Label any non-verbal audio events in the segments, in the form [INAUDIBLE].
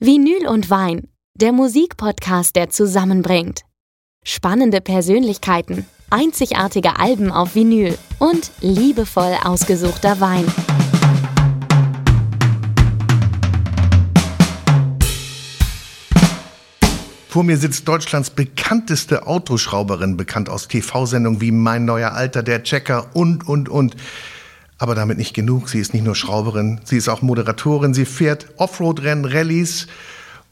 Vinyl und Wein, der Musikpodcast, der zusammenbringt. Spannende Persönlichkeiten, einzigartige Alben auf Vinyl und liebevoll ausgesuchter Wein. Vor mir sitzt Deutschlands bekannteste Autoschrauberin, bekannt aus TV-Sendungen wie Mein neuer Alter, Der Checker und, und, und. Aber damit nicht genug. Sie ist nicht nur Schrauberin, sie ist auch Moderatorin. Sie fährt Offroad-Rennen, Rallyes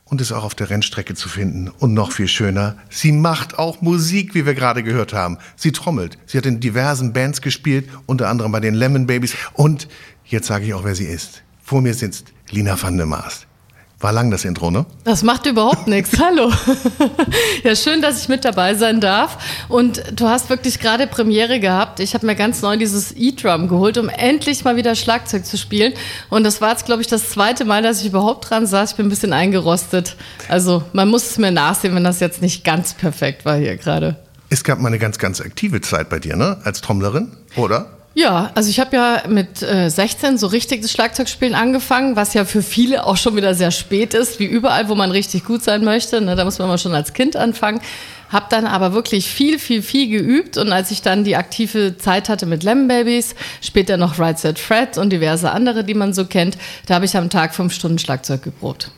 und ist auch auf der Rennstrecke zu finden. Und noch viel schöner, sie macht auch Musik, wie wir gerade gehört haben. Sie trommelt. Sie hat in diversen Bands gespielt, unter anderem bei den Lemon Babies. Und jetzt sage ich auch, wer sie ist. Vor mir sitzt Lina van der Maas. War lang das Intro, ne? Das macht überhaupt nichts. Hallo. [LAUGHS] ja, schön, dass ich mit dabei sein darf. Und du hast wirklich gerade Premiere gehabt. Ich habe mir ganz neu dieses E-Drum geholt, um endlich mal wieder Schlagzeug zu spielen. Und das war jetzt, glaube ich, das zweite Mal, dass ich überhaupt dran saß. Ich bin ein bisschen eingerostet. Also man muss es mir nachsehen, wenn das jetzt nicht ganz perfekt war hier gerade. Es gab mal eine ganz, ganz aktive Zeit bei dir, ne? Als Trommlerin, oder? Ja, also ich habe ja mit äh, 16 so richtig das Schlagzeugspielen angefangen, was ja für viele auch schon wieder sehr spät ist, wie überall, wo man richtig gut sein möchte. Ne, da muss man mal schon als Kind anfangen. Hab dann aber wirklich viel, viel, viel geübt und als ich dann die aktive Zeit hatte mit Lemon Babies, später noch Right Set Fred und diverse andere, die man so kennt, da habe ich am Tag fünf Stunden Schlagzeug geprobt.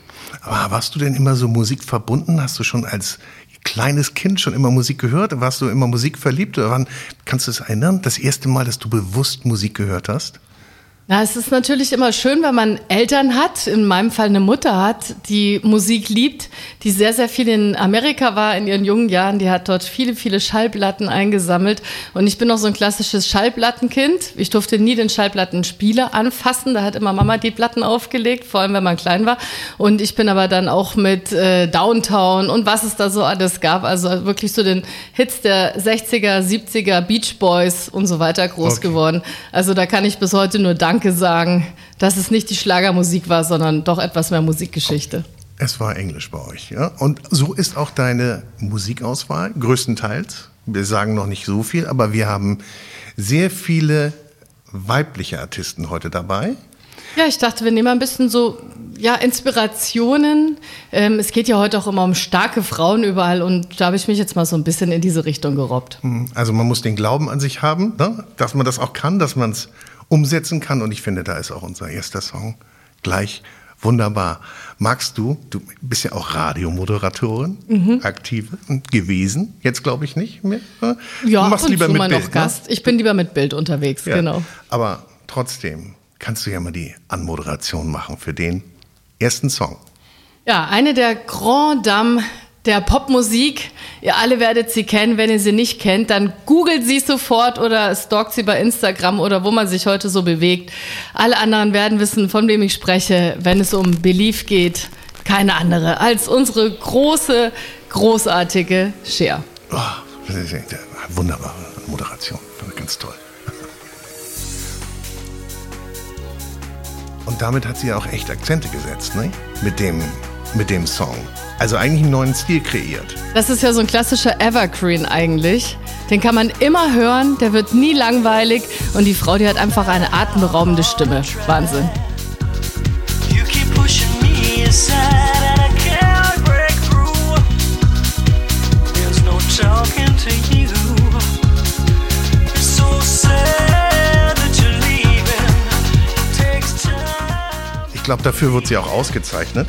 Aber warst du denn immer so Musik verbunden? Hast du schon als kleines Kind schon immer Musik gehört? Warst du immer Musik verliebt? Oder wann, kannst du es erinnern? Das erste Mal, dass du bewusst Musik gehört hast? Na, es ist natürlich immer schön, wenn man Eltern hat, in meinem Fall eine Mutter hat, die Musik liebt, die sehr, sehr viel in Amerika war in ihren jungen Jahren. Die hat dort viele, viele Schallplatten eingesammelt. Und ich bin noch so ein klassisches Schallplattenkind. Ich durfte nie den Schallplattenspieler anfassen. Da hat immer Mama die Platten aufgelegt, vor allem wenn man klein war. Und ich bin aber dann auch mit äh, Downtown und was es da so alles gab. Also wirklich so den Hits der 60er, 70er, Beach Boys und so weiter groß okay. geworden. Also da kann ich bis heute nur danken Danke sagen, dass es nicht die Schlagermusik war, sondern doch etwas mehr Musikgeschichte. Es war Englisch bei euch, ja? Und so ist auch deine Musikauswahl, größtenteils. Wir sagen noch nicht so viel, aber wir haben sehr viele weibliche Artisten heute dabei. Ja, ich dachte, wir nehmen ein bisschen so ja, Inspirationen. Ähm, es geht ja heute auch immer um starke Frauen überall und da habe ich mich jetzt mal so ein bisschen in diese Richtung gerobbt. Hm, also man muss den Glauben an sich haben, ne? dass man das auch kann, dass man es umsetzen kann. Und ich finde, da ist auch unser erster Song gleich wunderbar. Magst du, du bist ja auch Radiomoderatorin, mhm. aktive gewesen, jetzt glaube ich nicht mehr. Ne? Ja, du machst lieber mit Bild. Noch ne? Gast. Ich bin lieber mit Bild unterwegs, ja. genau. Aber trotzdem kannst du ja mal die Anmoderation machen für den ersten Song. Ja, eine der Grand Dames der Popmusik. Ihr alle werdet sie kennen. Wenn ihr sie nicht kennt, dann googelt sie sofort oder stalkt sie bei Instagram oder wo man sich heute so bewegt. Alle anderen werden wissen, von wem ich spreche, wenn es um Belief geht. Keine andere als unsere große, großartige Cher. Oh, wunderbare Moderation. Ganz toll. Und damit hat sie ja auch echt Akzente gesetzt, ne? Mit dem, mit dem Song. Also eigentlich einen neuen Stil kreiert. Das ist ja so ein klassischer Evergreen eigentlich. Den kann man immer hören, der wird nie langweilig und die Frau, die hat einfach eine atemberaubende Stimme. Wahnsinn. Ich glaube, dafür wird sie auch ausgezeichnet.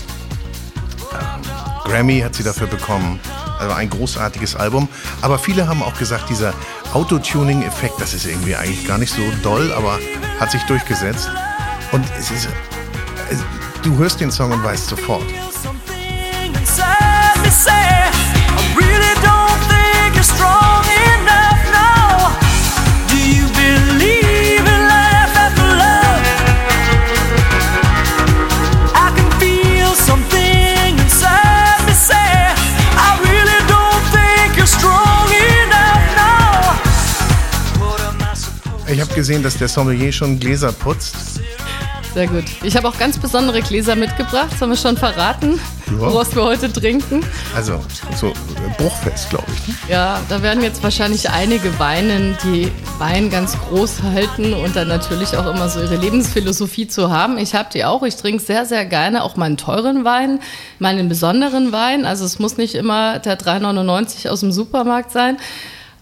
Grammy hat sie dafür bekommen. Also ein großartiges Album. Aber viele haben auch gesagt, dieser Autotuning-Effekt, das ist irgendwie eigentlich gar nicht so doll, aber hat sich durchgesetzt. Und es ist, du hörst den Song und weißt sofort. Gesehen, dass der Sommelier schon Gläser putzt. Sehr gut. Ich habe auch ganz besondere Gläser mitgebracht. Sollen wir schon verraten? woraus wir heute trinken. Also, so bruchfest, glaube ich. Ne? Ja, da werden jetzt wahrscheinlich einige weinen, die Wein ganz groß halten und dann natürlich auch immer so ihre Lebensphilosophie zu haben. Ich habe die auch. Ich trinke sehr, sehr gerne auch meinen teuren Wein, meinen besonderen Wein. Also es muss nicht immer der 3,99 aus dem Supermarkt sein.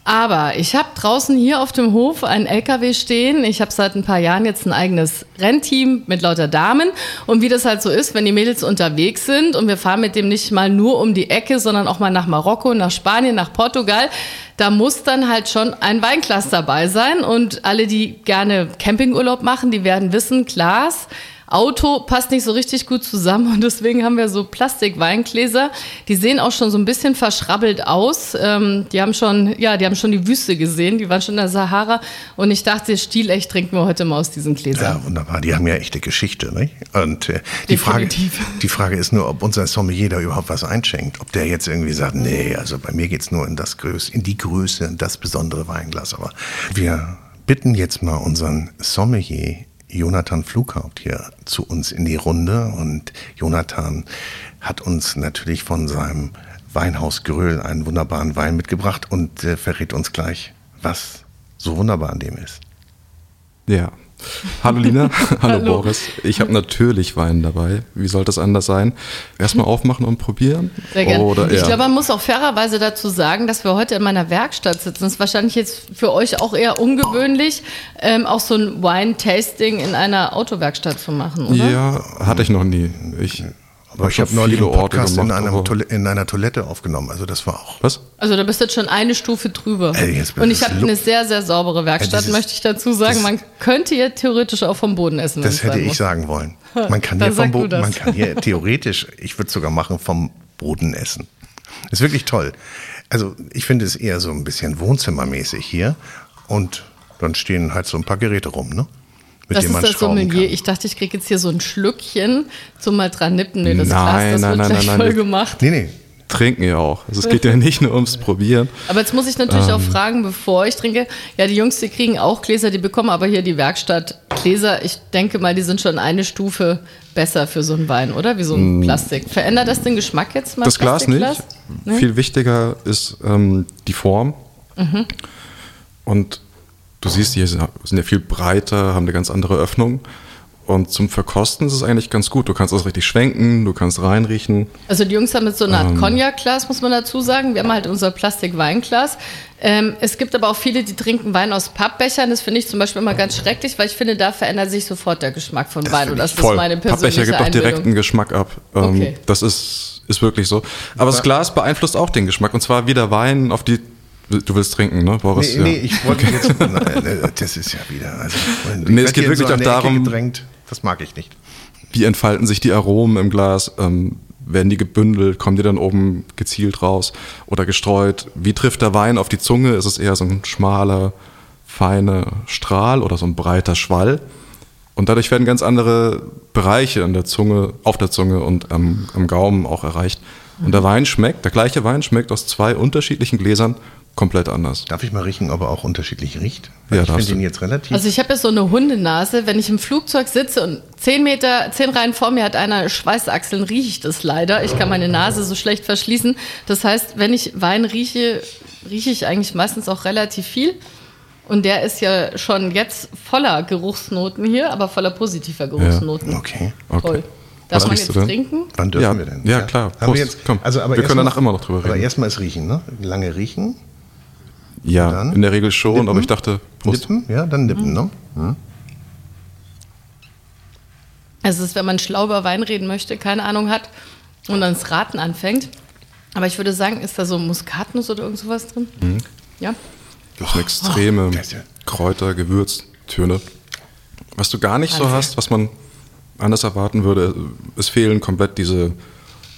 Aber ich habe draußen hier auf dem Hof einen LKW stehen. Ich habe seit ein paar Jahren jetzt ein eigenes Rennteam mit lauter Damen. Und wie das halt so ist, wenn die Mädels unterwegs sind und wir fahren mit dem nicht mal nur um die Ecke, sondern auch mal nach Marokko, nach Spanien, nach Portugal, da muss dann halt schon ein Weinglas dabei sein. Und alle, die gerne Campingurlaub machen, die werden wissen, Glas Auto passt nicht so richtig gut zusammen und deswegen haben wir so Plastikweingläser. Die sehen auch schon so ein bisschen verschrabbelt aus. Ähm, die haben schon, ja, die haben schon die Wüste gesehen. Die waren schon in der Sahara und ich dachte, stilecht trinken wir heute mal aus diesen Gläsern. Ja, wunderbar. Die haben ja echte Geschichte, nicht? Und äh, die Frage, [LAUGHS] die Frage ist nur, ob unser Sommelier da überhaupt was einschenkt. Ob der jetzt irgendwie sagt, nee, also bei mir geht's nur in das Größe, in die Größe, in das besondere Weinglas. Aber wir bitten jetzt mal unseren Sommelier Jonathan Flughaupt hier zu uns in die Runde und Jonathan hat uns natürlich von seinem Weinhaus Gröhl einen wunderbaren Wein mitgebracht und äh, verrät uns gleich, was so wunderbar an dem ist. Ja, Hallo Lina, [LAUGHS] hallo, hallo, Boris. Ich habe natürlich Wein dabei. Wie sollte es anders sein? Erstmal aufmachen und probieren? Sehr gerne. Oder ich glaube, man muss auch fairerweise dazu sagen, dass wir heute in meiner Werkstatt sitzen. Das ist wahrscheinlich jetzt für euch auch eher ungewöhnlich, ähm, auch so ein Wine-Tasting in einer Autowerkstatt zu machen, oder? Ja, hatte ich noch nie. Ich aber ich habe neulich einen Podcast gemacht, in, einem in, einer Toilette aufgenommen. Also das war auch. Was? Also da bist du jetzt schon eine Stufe drüber. Ey, Und ich habe eine sehr, sehr saubere Werkstatt, Ey, möchte ich dazu sagen. Das, man könnte hier theoretisch auch vom Boden essen. Das hätte ich muss. sagen wollen. [LAUGHS] Man kann hier vom Boden, man kann hier [LAUGHS] theoretisch, ich würde sogar machen, vom Boden essen. Ist wirklich toll. Also ich finde es eher so ein bisschen wohnzimmermäßig hier. Und dann stehen halt so ein paar Geräte rum, ne? Mit das dem man ist das Sommelier. Ich dachte, ich kriege jetzt hier so ein Schlückchen zum mal dran nippen. Nee, das nein, Glas, das nein, wird nein, gleich nein, voll nein. gemacht. Nee, nee. Trinken ja auch. Also es geht ja nicht nur ums Probieren. Aber jetzt muss ich natürlich ähm. auch fragen, bevor ich trinke. Ja, die Jungs, die kriegen auch Gläser, die bekommen aber hier die Werkstatt Gläser. Ich denke mal, die sind schon eine Stufe besser für so einen Wein, oder? Wie so ein mm. Plastik. Verändert das den Geschmack jetzt mal? Das Glas nicht. Nee? Viel wichtiger ist ähm, die Form. Mhm. Und Du siehst, die sind ja viel breiter, haben eine ganz andere Öffnung. Und zum Verkosten ist es eigentlich ganz gut. Du kannst das richtig schwenken, du kannst reinriechen. Also die Jungs haben jetzt so eine Art ähm, Cognac-Glas, muss man dazu sagen. Wir haben halt unser Plastik-Weinglas. Ähm, es gibt aber auch viele, die trinken Wein aus Pappbechern. Das finde ich zum Beispiel immer ganz schrecklich, weil ich finde, da verändert sich sofort der Geschmack von Wein. Und das voll. ist meine persönliche Pappbecher gibt auch direkt einen Geschmack ab. Ähm, okay. Das ist, ist wirklich so. Aber das Glas beeinflusst auch den Geschmack. Und zwar wie der Wein auf die Du willst trinken, ne, Boris? Nee, ja. nee ich wollte okay. jetzt. [LAUGHS] Nein, das ist ja wieder. Also, nee, es geht wirklich so auch darum. Gedrängt. Das mag ich nicht. Wie entfalten sich die Aromen im Glas? Ähm, werden die gebündelt? Kommen die dann oben gezielt raus oder gestreut? Wie trifft der Wein auf die Zunge? Ist es eher so ein schmaler, feiner Strahl oder so ein breiter Schwall? Und dadurch werden ganz andere Bereiche an der Zunge, auf der Zunge und am, am Gaumen auch erreicht. Und der Wein schmeckt, der gleiche Wein schmeckt aus zwei unterschiedlichen Gläsern komplett anders. Darf ich mal riechen, ob er auch unterschiedlich riecht? Weil ja, ich finde ihn jetzt relativ. Also ich habe ja so eine Hundenase. Wenn ich im Flugzeug sitze und zehn Meter, zehn Reihen vor mir hat einer Schweißachseln, rieche ich das leider. Ich kann meine Nase so schlecht verschließen. Das heißt, wenn ich Wein rieche, rieche ich eigentlich meistens auch relativ viel. Und der ist ja schon jetzt voller Geruchsnoten hier, aber voller positiver Geruchsnoten. Ja. Okay. okay. Toll. Darf Was man jetzt trinken? Wann dürfen ja, wir denn? Ja, klar. Haben wir jetzt, Komm, also, aber wir können danach immer noch drüber reden. Aber erstmal ist riechen, ne? Lange riechen. Ja, in der Regel schon, nippen. aber ich dachte. Prost. Nippen? Ja, dann nippen, mhm. ne? Mhm. Also, es ist, wenn man schlau über Wein reden möchte, keine Ahnung hat und dann das Raten anfängt. Aber ich würde sagen, ist da so Muskatnuss oder irgend sowas drin? Mhm. Ja. Das sind extreme oh. Kräuter, Gewürztöne. Was du gar nicht so hast, was man anders erwarten würde, es fehlen komplett diese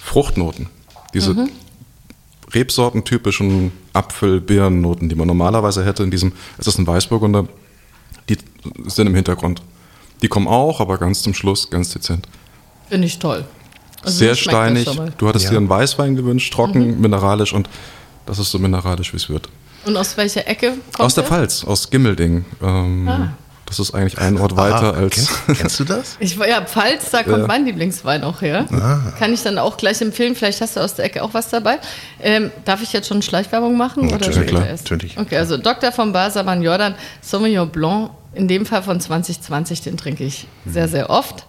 Fruchtnoten. Diese mhm. Rebsortentypischen Apfel-Birnennoten, die man normalerweise hätte in diesem, es ist ein Weißburgunder, die sind im Hintergrund. Die kommen auch, aber ganz zum Schluss, ganz dezent. Finde ich toll. Also Sehr steinig. Du hattest ja. dir einen Weißwein gewünscht, trocken, mhm. mineralisch und das ist so mineralisch, wie es wird. Und aus welcher Ecke kommt Aus der, der? Pfalz, aus Gimmelding. Ähm, ah. Das ist eigentlich ein Ort weiter Ah, als. Kennst, kennst du das? [LAUGHS] Ich, ja, Pfalz, da kommt Ja. mein Lieblingswein auch her. Ah. Kann ich dann auch gleich empfehlen. Vielleicht hast du aus der Ecke auch was dabei. Ähm, darf ich jetzt schon Schleichwerbung machen? oder Natürlich, später klar, erst? natürlich. Okay, also Dr. von Basaman Jordan, Sauvignon Blanc, in dem Fall von 2020, den trinke ich sehr, sehr oft.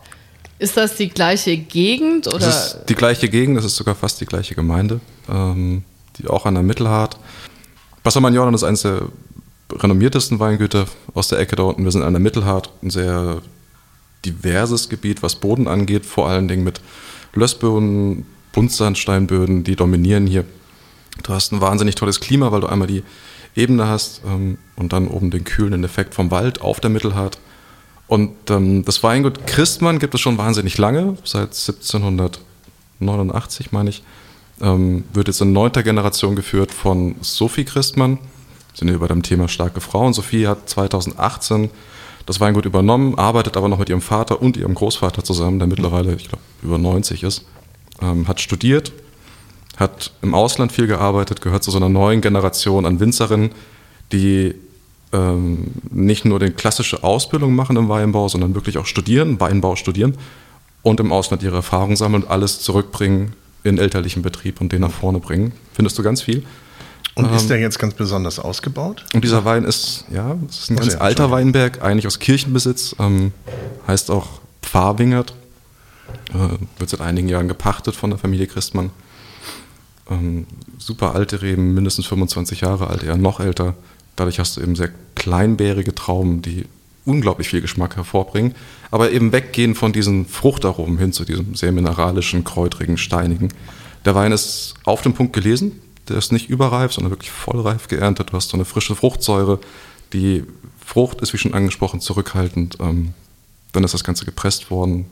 Ist das die gleiche Gegend oder? Das ist die gleiche Gegend, das ist sogar fast die gleiche Gemeinde, ähm, die auch an der Mittelhart. Bassermann Jordan ist eines der renommiertesten Weingüter aus der Ecke da unten. Wir sind an der Mittelhart, ein sehr diverses Gebiet, was Boden angeht, vor allen Dingen mit Lössböden, Buntsandsteinböden, die dominieren hier. Du hast ein wahnsinnig tolles Klima, weil du einmal die Ebene hast ähm, und dann oben den kühlenden Effekt vom Wald auf der Mittelhart. Und ähm, das Weingut Christmann gibt es schon wahnsinnig lange, seit 1789 meine ich. Ähm, wird jetzt in neunter Generation geführt von Sophie Christmann. Sind wir bei dem Thema starke Frauen. Sophie hat 2018 das Weingut übernommen, arbeitet aber noch mit ihrem Vater und ihrem Großvater zusammen, der mittlerweile, ich glaube, über 90 ist. Ähm, hat studiert, hat im Ausland viel gearbeitet, gehört zu so einer neuen Generation an Winzerinnen, die ähm, nicht nur die klassische Ausbildung machen im Weinbau, sondern wirklich auch studieren, Weinbau studieren und im Ausland ihre Erfahrungen sammeln und alles zurückbringen in elterlichen Betrieb und den nach vorne bringen. Findest du ganz viel. Und Ähm. ist der jetzt ganz besonders ausgebaut? Und dieser Wein ist, ja, es ist ein Ach ganz ja, alter. Weinberg, eigentlich aus Kirchenbesitz, ähm, heißt auch Pfarrwingert, äh, wird seit einigen Jahren gepachtet von der Familie Christmann. Ähm, super alte Reben, mindestens 25 Jahre alt, eher noch älter. Dadurch hast du eben sehr kleinbärige Trauben, die unglaublich viel Geschmack hervorbringen, aber eben weggehen von diesen Fruchtaromen hin zu diesem sehr mineralischen, kräutrigen, steinigen. Der Wein ist auf den Punkt gelesen, der ist nicht überreif, sondern wirklich vollreif geerntet. Du hast so eine frische Fruchtsäure. Die Frucht ist, wie schon angesprochen, zurückhaltend. Ähm, dann ist das Ganze gepresst worden.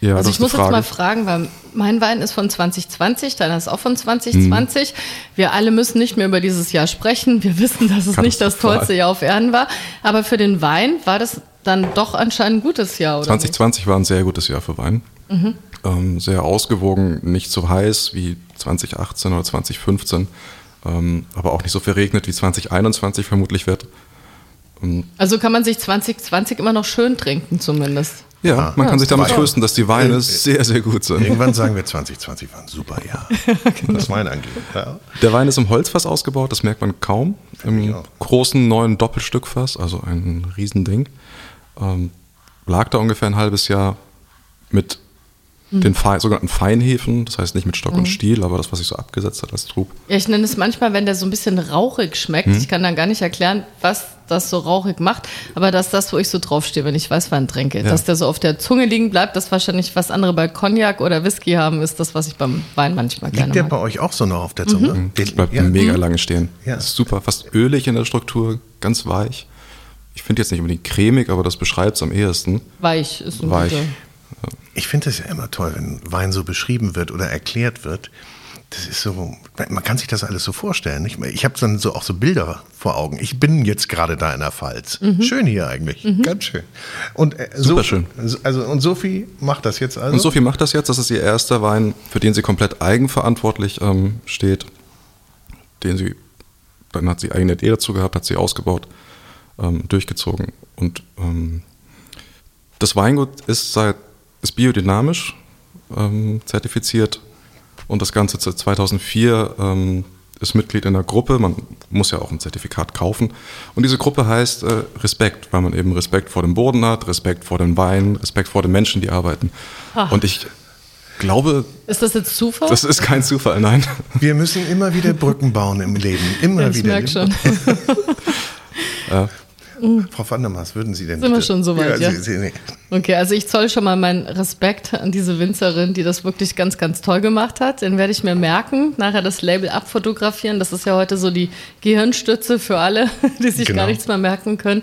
Ja, Also ich muss jetzt mal Frage. fragen, weil mein Wein ist von 2020, deiner ist auch von 2020. Mhm. Wir alle müssen nicht mehr über dieses Jahr sprechen. Wir wissen, dass es nicht das tollste Jahr auf Erden war. Aber für den Wein war das dann doch anscheinend ein gutes Jahr, oder? 2020 war ein sehr gutes Jahr für Wein. Mhm. Ähm, sehr ausgewogen, nicht so heiß wie 2018 oder 2015, ähm, aber auch nicht so verregnet wie 2021 vermutlich wird. nicht? Also kann man sich 2020 immer noch schön trinken zumindest. Ja, Ah. man kann Ja, sich damit trösten, dass die Weine Äh, sehr, sehr gut sind. Irgendwann sagen wir 2020 war ein super Jahr. [LAUGHS] Was Wein angeht. Ja. Der Wein ist im Holzfass ausgebaut, das merkt man kaum. Im großen neuen Doppelstückfass, also ein Riesending. Ähm, lag da ungefähr ein halbes Jahr mit den Fein, sogenannten Feinhefen, das heißt nicht mit Stock und Stiel, aber das, was sich so abgesetzt hat als Trub. Ja, ich nenne es manchmal, wenn der so ein bisschen rauchig schmeckt. Mhm. Ich kann dann gar nicht erklären, was das so rauchig macht, aber dass das, wo ich so draufstehe, wenn ich Weißwein trinke, dass der so auf der Zunge liegen bleibt, das wahrscheinlich, was andere bei Cognac oder Whisky haben, ist das, was ich beim Wein manchmal gerne Liegt der mag. bei euch auch so noch auf der Zunge? Mhm. Das bleibt ja. mega lange stehen. Ja. Das ist super, fast ölig in der Struktur, ganz weich. Ich finde jetzt nicht unbedingt cremig, aber das beschreibt es am ehesten. Weich ist ein Weich. guter. Ich finde es ja immer toll, wenn Wein so beschrieben wird oder erklärt wird. Das ist so, man kann sich das alles so vorstellen. Nicht? Ich habe dann so auch so Bilder vor Augen. Ich bin jetzt gerade da in der Pfalz. Schön hier eigentlich, ganz schön. Und äh, Super so, schön. Also und Sophie macht das jetzt also. Und Sophie macht das jetzt. Das ist ihr erster Wein, für den sie komplett eigenverantwortlich ähm, steht. Den sie, dann hat sie eigene Idee dazu gehabt, hat sie ausgebaut, ähm, durchgezogen. Und ähm, das Weingut ist seit ist biodynamisch ähm, zertifiziert und das Ganze seit 2004 ähm, ist Mitglied in einer Gruppe. Man muss ja auch ein Zertifikat kaufen. Und diese Gruppe heißt äh, Respekt, weil man eben Respekt vor dem Boden hat, Respekt vor dem Wein, Respekt vor den Menschen, die arbeiten. Ah. Und ich glaube, Ist das jetzt Zufall? das ist kein Zufall, nein. Wir müssen immer wieder Brücken bauen im Leben. Immer ja, ich wieder. merke schon. [LAUGHS] Frau Vandermaas, würden Sie denn Sind wir bitte- schon so weit, ja? Sie, Sie, nee. Okay, also ich zoll schon mal meinen Respekt an diese Winzerin, die das wirklich ganz, ganz toll gemacht hat. Den werde ich mir merken, nachher das Label abfotografieren. Das ist ja heute so die Gehirnstütze für alle, [LAUGHS] die sich Genau. gar nichts mehr merken können.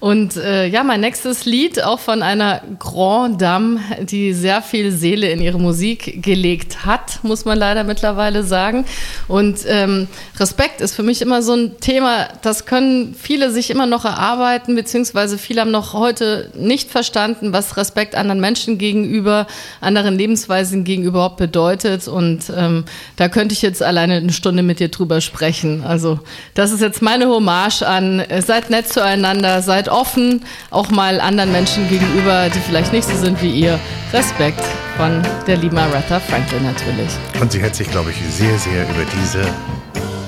Und äh, ja, mein nächstes Lied auch von einer Grand Dame, die sehr viel Seele in ihre Musik gelegt hat, muss man leider mittlerweile sagen. Und ähm, Respekt ist für mich immer so ein Thema, das können viele sich immer noch erarbeiten, beziehungsweise viele haben noch heute nicht verstanden, was Respekt anderen Menschen gegenüber, anderen Lebensweisen gegenüber überhaupt bedeutet. Und ähm, da könnte ich jetzt alleine eine Stunde mit dir drüber sprechen. Also das ist jetzt meine Hommage an, äh, seid nett zueinander, seid seid offen, auch mal anderen Menschen gegenüber, die vielleicht nicht so sind wie ihr. Respekt von der lieben Aretha Franklin natürlich. Und sie hätte sich, glaube ich, sehr, sehr über diese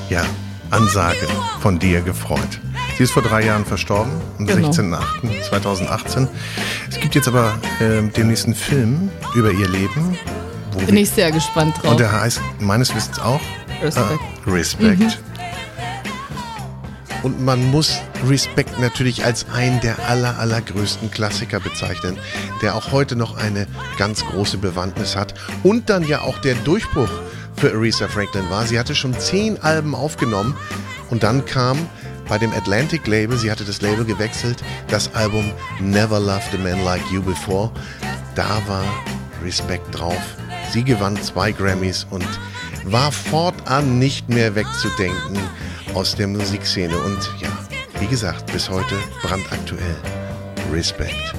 ja, Ansage von dir gefreut. Sie ist vor drei Jahren verstorben, am Genau. 16.08.2018. Es gibt jetzt aber äh, demnächst einen Film über ihr Leben. Wo Bin ich sehr gespannt drauf. und der heißt meines Wissens auch Respekt. Äh, Respect. Und man muss Respect natürlich als einen der aller, allergrößten Klassiker bezeichnen, der auch heute noch eine ganz große Bewandtnis hat und dann ja auch der Durchbruch für Aretha Franklin war. Sie hatte schon zehn Alben aufgenommen und dann kam bei dem Atlantic Label, sie hatte das Label gewechselt, das Album Never Loved a Man Like You Before. Da war Respect drauf. Sie gewann zwei Grammys und war fortan nicht mehr wegzudenken aus der Musikszene. Und ja, wie gesagt, bis heute brandaktuell. Respect.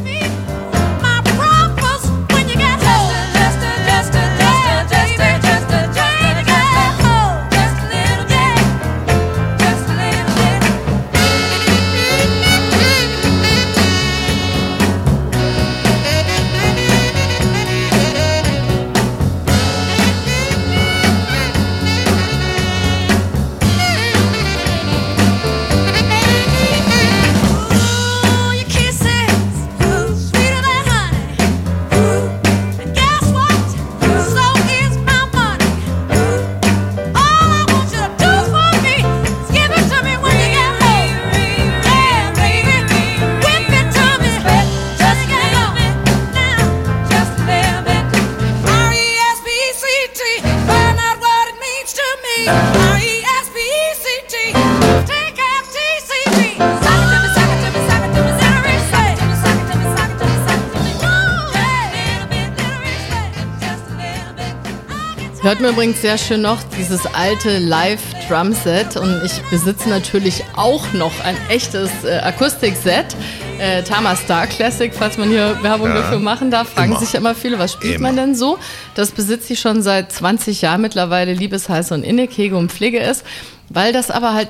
Hört man übrigens sehr schön noch dieses alte Live-Drum-Set und ich besitze natürlich auch noch ein echtes äh, Akustikset. Äh, Tama Star Classic, falls man hier Werbung Ja, dafür machen darf, fragen immer. sich ja immer viele, was spielt Immer. man denn so? Das besitze ich schon seit 20 Jahren mittlerweile, liebesheiß und innig, hege und pflege es, weil das aber halt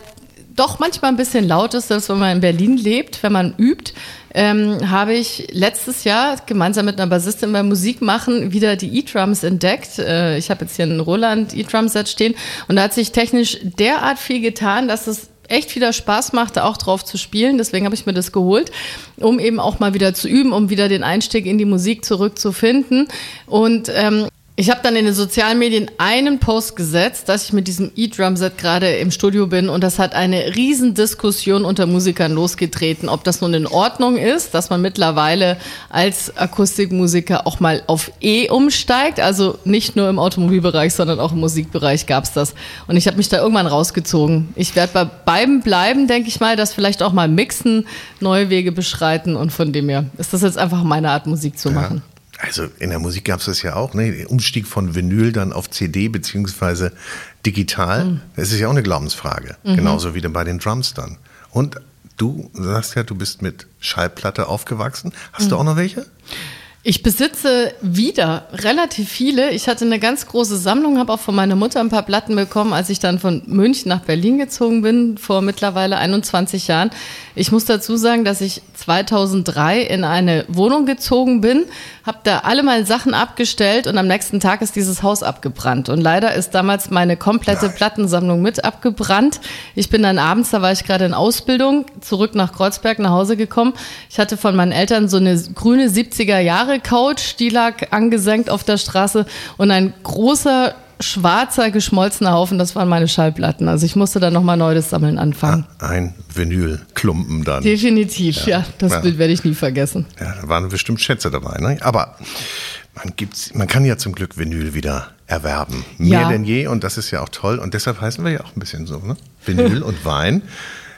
doch manchmal ein bisschen laut ist, selbst wenn man in Berlin lebt, wenn man übt, ähm, habe ich letztes Jahr gemeinsam mit einer Bassistin beim Musikmachen wieder die E-Drums entdeckt. Äh, ich habe jetzt hier ein Roland E-Drum-Set stehen und da hat sich technisch derart viel getan, dass es echt wieder Spaß machte, auch drauf zu spielen. Deswegen habe ich mir das geholt, um eben auch mal wieder zu üben, um wieder den Einstieg in die Musik zurückzufinden. Und ähm, ich habe dann in den sozialen Medien einen Post gesetzt, dass ich mit diesem E-Drum-Set gerade im Studio bin und das hat eine riesen Diskussion unter Musikern losgetreten, ob das nun in Ordnung ist, dass man mittlerweile als Akustikmusiker auch mal auf E umsteigt, also nicht nur im Automobilbereich, sondern auch im Musikbereich gab es das. Und ich habe mich da irgendwann rausgezogen. Ich werde bei beiden bleiben, denke ich mal, das vielleicht auch mal mixen, neue Wege beschreiten und von dem her ist das jetzt einfach meine Art, Musik zu machen. Also in der Musik gab es das ja auch, ne? Umstieg von Vinyl dann auf CD beziehungsweise digital. Das ist ja auch eine Glaubensfrage. Genauso wie bei den Drums dann. Und du sagst ja, du bist mit Schallplatte aufgewachsen. Hast du auch noch welche? Ich besitze wieder relativ viele. Ich hatte eine ganz große Sammlung, habe auch von meiner Mutter ein paar Platten bekommen, als ich dann von München nach Berlin gezogen bin, vor mittlerweile 21 Jahren. Ich muss dazu sagen, dass ich 2003 in eine Wohnung gezogen bin, habe da alle meine Sachen abgestellt und am nächsten Tag ist dieses Haus abgebrannt. Und leider ist damals meine komplette Plattensammlung mit abgebrannt. Ich bin dann abends, da war ich gerade in Ausbildung, zurück nach Kreuzberg nach Hause gekommen. Ich hatte von meinen Eltern so eine grüne 70er Jahre Couch, die lag angesenkt auf der Straße und ein großer schwarzer geschmolzener Haufen, das waren meine Schallplatten. Also ich musste dann nochmal neu das Sammeln anfangen. Ein Vinylklumpen dann. Definitiv, ja. das Ja. Bild werde ich nie vergessen. Ja, da waren bestimmt Schätze dabei. Ne? Aber man, gibt's, man kann ja zum Glück Vinyl wieder erwerben. Mehr Ja. denn je und das ist ja auch toll. Und deshalb heißen wir ja auch ein bisschen so. Ne? Vinyl [LAUGHS] und Wein.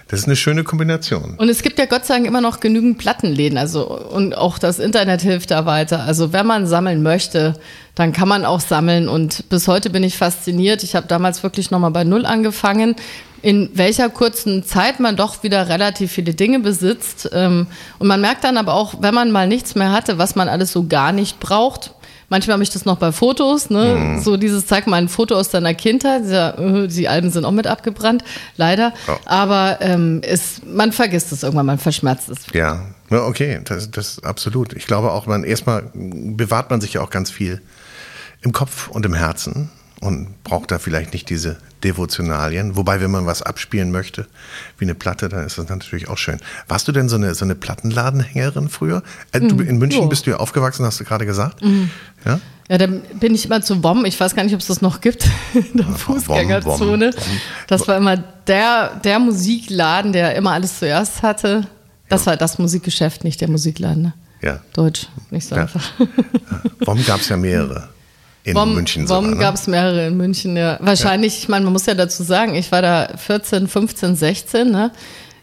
Das ist eine schöne Kombination. Und es gibt ja Gott sei Dank immer noch genügend Plattenläden, also und auch das Internet hilft da weiter. Also wenn man sammeln möchte, dann kann man auch sammeln. Und bis heute bin ich fasziniert. Ich habe damals wirklich nochmal bei Null angefangen, in welcher kurzen Zeit man doch wieder relativ viele Dinge besitzt. Ähm, Und man merkt dann aber auch, wenn man mal nichts mehr hatte, was man alles so gar nicht braucht. Manchmal habe ich das noch bei Fotos, ne? So dieses, zeig mal ein Foto aus deiner Kindheit. Dieser, äh, die Alben sind auch mit abgebrannt, leider. Ja. Aber ähm, es, man vergisst es irgendwann, man verschmerzt es. Ja, ja okay, das, das absolut. Ich glaube auch, man erstmal bewahrt man sich ja auch ganz viel im Kopf und im Herzen und braucht da vielleicht nicht diese Devotionalien. Wobei, wenn man was abspielen möchte, wie eine Platte, dann ist das natürlich auch schön. Warst du denn so eine, so eine Plattenladenhängerin früher? Äh, du, in München ja. bist du ja aufgewachsen, hast du gerade gesagt. Ja? Ja, dann bin ich immer zu WOM. Ich weiß gar nicht, ob es das noch gibt in [LAUGHS] der Fußgängerzone. WOM, WOM. Das war immer der, der Musikladen, der immer alles zuerst hatte. Das war das Musikgeschäft, nicht der Musikladen. Ne? Ja. Deutsch, nicht so Ja. einfach. [LAUGHS] Warum gab es ja mehrere in WOM, München sogar, WOM ne? gab es mehrere in München, ja. Wahrscheinlich, ich meine, man muss ja dazu sagen, ich war da 14, 15, 16, ne?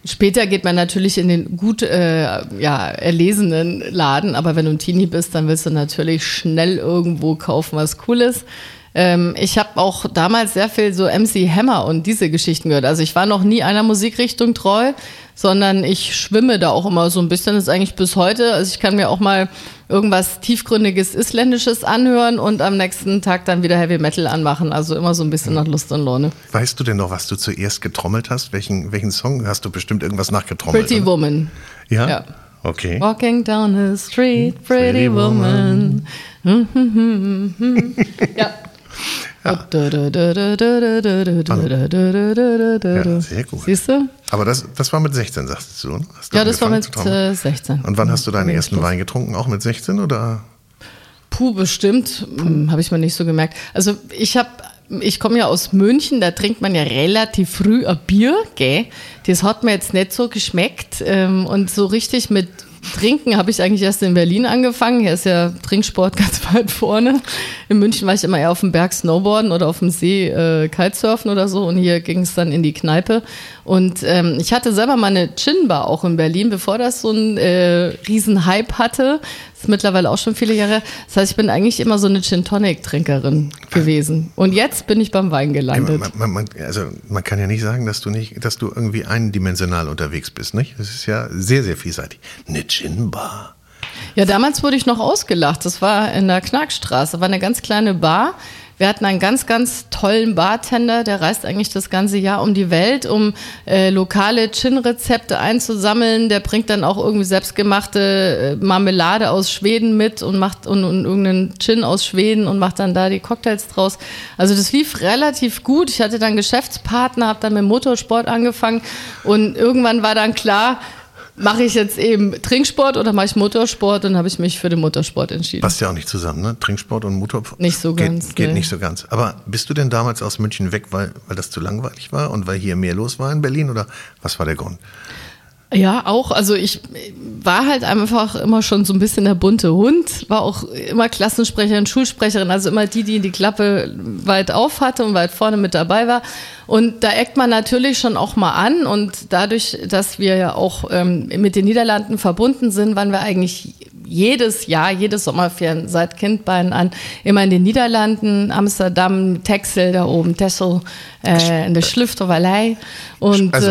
Später geht man natürlich in den gut äh, ja, erlesenen Laden, aber wenn du ein Teenie bist, dann willst du natürlich schnell irgendwo kaufen, was cool ist. Ähm, ich habe auch damals sehr viel so MC Hammer und diese Geschichten gehört. Also ich war noch nie einer Musikrichtung treu, sondern ich schwimme da auch immer so ein bisschen. Das ist eigentlich bis heute. Also ich kann mir auch mal irgendwas tiefgründiges Isländisches anhören und am nächsten Tag dann wieder Heavy Metal anmachen. Also immer so ein bisschen nach Lust und Laune. Weißt du denn noch, was du zuerst getrommelt hast? Welchen, welchen Song hast du bestimmt irgendwas nachgetrommelt? Pretty oder? Woman. Ja? Ja. Okay. Walking down the street, pretty Pretty woman. [LAUGHS] ja. Ja, sehr gut. Siehst du? Aber das, das war mit 16, sagst du, ne? Hast Ja, das war mit zu trommeln? äh, 16. Und wann hast du deinen ersten. Wein getrunken? Auch mit 16 oder? Puh, bestimmt. Hm, habe ich mir nicht so gemerkt. Also ich habe, ich komme ja aus München, da trinkt man ja relativ früh ein Bier, gell? Das hat mir jetzt nicht so geschmeckt. Ähm, und so richtig mit Trinken habe ich eigentlich erst in Berlin angefangen. Hier ist ja Trinksport [LAUGHS] ganz weit vorne. In München war ich immer eher auf dem Berg Snowboarden oder auf dem See äh, Kitesurfen oder so. Und hier ging es dann in die Kneipe. Und ähm, ich hatte selber mal eine Gin-Bar auch in Berlin, bevor das so einen äh, riesen Hype hatte. Ist mittlerweile auch schon viele Jahre. Das heißt, ich bin eigentlich immer so eine Gin-Tonic-Trinkerin gewesen. Und jetzt bin ich beim Wein gelandet. Man, man, man, also man kann ja nicht sagen, dass du nicht, dass du irgendwie eindimensional unterwegs bist, nicht? Das ist ja sehr, sehr vielseitig. Eine Gin-Bar. Ja, damals wurde ich noch ausgelacht. Das war in der Knackstraße. War eine ganz kleine Bar. Wir hatten einen ganz, ganz tollen Bartender, der reist eigentlich das ganze Jahr um die Welt, um äh, lokale Gin-Rezepte einzusammeln. Der bringt dann auch irgendwie selbstgemachte äh, Marmelade aus Schweden mit und macht und, und irgendeinen Gin aus Schweden und macht dann da die Cocktails draus. Also das lief relativ gut. Ich hatte dann Geschäftspartner, habe dann mit Motorsport angefangen und irgendwann war dann klar, mache ich jetzt eben Trinksport oder mache ich Motorsport? Dann habe ich mich für den Motorsport entschieden. Passt ja auch nicht zusammen, ne? Trinksport und Motorsport. Nicht so geht, ganz, Geht nee. nicht so ganz. Aber bist du denn damals aus München weg, weil, weil das zu langweilig war und weil hier mehr los war in Berlin oder was war der Grund? Ja, auch. Also ich war halt einfach immer schon so ein bisschen der bunte Hund, war auch immer Klassensprecherin, Schulsprecherin, also immer die, die die Klappe weit auf hatte und weit vorne mit dabei war. Und da eckt man natürlich schon auch mal an und dadurch, dass wir ja auch ähm, mit den Niederlanden verbunden sind, waren wir eigentlich jedes Jahr, jedes Sommerferien seit Kindbeinen an immer in den Niederlanden, Amsterdam, Texel da oben, Texel, äh, in der Schlüftervallei. Und, Also,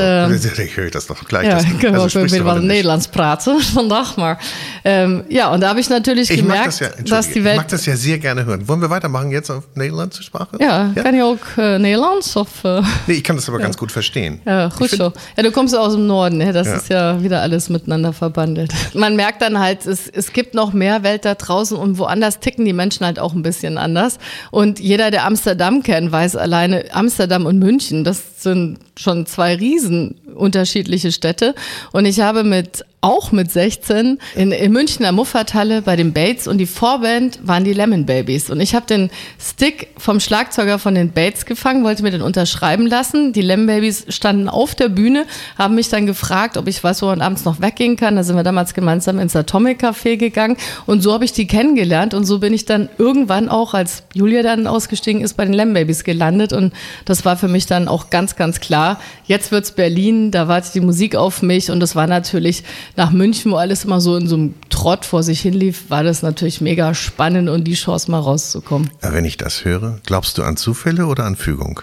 ich höre das doch gleich. ja, das, [LAUGHS] kan also du wat heute nicht. Nederlands praten [LAUGHS] vandaag, maar ähm, ja, und da habe ich natürlich Ich gemerkt, das ja, dass die ich Welt mag das ja sehr gerne hören. Wollen wir weitermachen jetzt auf Nederlandse Sprache? ja, kann je ook äh, Nederlands of äh, [LAUGHS] Nee, ich kann das aber ganz gut verstehen. ja, gut Ich so. Ja, du kommst ja aus dem Norden, das Ja. ist ja wieder alles miteinander verbandelt. Man merkt dann halt, es, es gibt noch mehr Welt da draußen und woanders ticken die Menschen halt auch ein bisschen anders. Und jeder, der Amsterdam kennt, weiß alleine, Amsterdam und München, das sind schon zwei riesen unterschiedliche Städte. Und ich habe mit auch mit 16 in, in München der Muffathalle bei den Bates und die Vorband waren die Lemon Babies. Und ich habe den Stick vom Schlagzeuger von den Bates gefangen, wollte mir den unterschreiben lassen. Die Lemon Babies standen auf der Bühne, haben mich dann gefragt, ob ich weiß, wo man abends noch weggehen kann. Da sind wir damals gemeinsam ins Atomic Café gegangen und so habe ich die kennengelernt und so bin ich dann irgendwann auch, als Julia dann ausgestiegen ist, bei den Lemon Babies gelandet und das war für mich dann auch ganz, ganz klar. Jetzt wird's Berlin, da wartet die Musik auf mich und das war natürlich nach München, wo alles immer so in so einem Trott vor sich hinlief, war das natürlich mega spannend und die Chance mal rauszukommen. Wenn ich das höre, glaubst du an Zufälle oder an Fügung?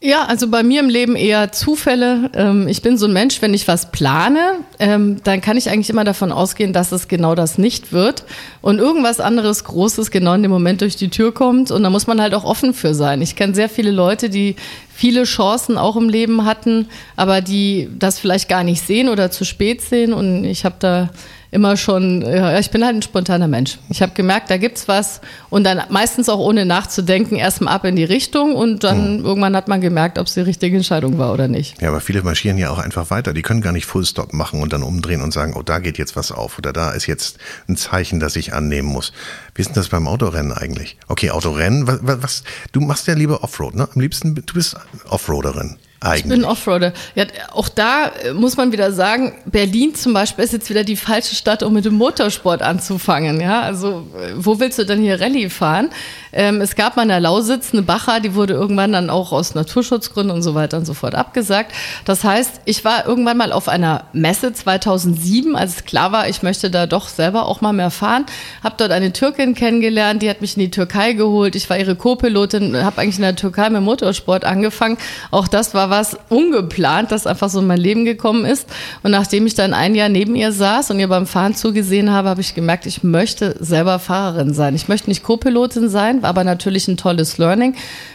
Ja, also bei mir im Leben eher Zufälle. Ähm, ich bin so ein Mensch, wenn ich was plane, ähm, dann kann ich eigentlich immer davon ausgehen, dass es genau das nicht wird und irgendwas anderes Großes genau in dem Moment durch die Tür kommt und da muss man halt auch offen für sein. Ich kenne sehr viele Leute, die viele Chancen auch im Leben hatten, aber die das vielleicht gar nicht sehen oder zu spät sehen und ich habe da immer schon, ja, ich bin halt ein spontaner Mensch. Ich habe gemerkt, da gibt's was und dann meistens auch ohne nachzudenken erstmal ab in die Richtung und dann irgendwann hat man gemerkt, ob es die richtige Entscheidung war oder nicht. Ja, aber viele marschieren ja auch einfach weiter. Die können gar nicht Fullstop machen und dann umdrehen und sagen, oh, da geht jetzt was auf oder da ist jetzt ein Zeichen, das ich annehmen muss. Wie ist denn das beim Autorennen eigentlich? Okay, Autorennen, was, was du machst ja lieber Offroad, ne? Am liebsten, du bist Offroaderin. Eigentlich. Ich bin Offroader. Ja, auch da äh, muss man wieder sagen, Berlin zum Beispiel ist jetzt wieder die falsche Stadt, um mit dem Motorsport anzufangen. Ja, also äh, wo willst du denn hier Rallye fahren? Ähm, es gab mal in der Lausitz eine Bacher, die wurde irgendwann dann auch aus Naturschutzgründen und so weiter und so fort abgesagt. Das heißt, ich war irgendwann mal auf einer Messe 2007, als es klar war, ich möchte da doch selber auch mal mehr fahren. Habe dort eine Türkin kennengelernt, die hat mich in die Türkei geholt. Ich war ihre Co-Pilotin, habe eigentlich in der Türkei mit Motorsport angefangen. Auch das war was ungeplant, das einfach so in mein Leben gekommen ist. Und nachdem ich dann ein Jahr neben ihr saß und ihr beim Fahren zugesehen habe, habe ich gemerkt, ich möchte selber Fahrerin sein. Ich möchte nicht Co-Pilotin sein, aber natürlich ein tolles Learning.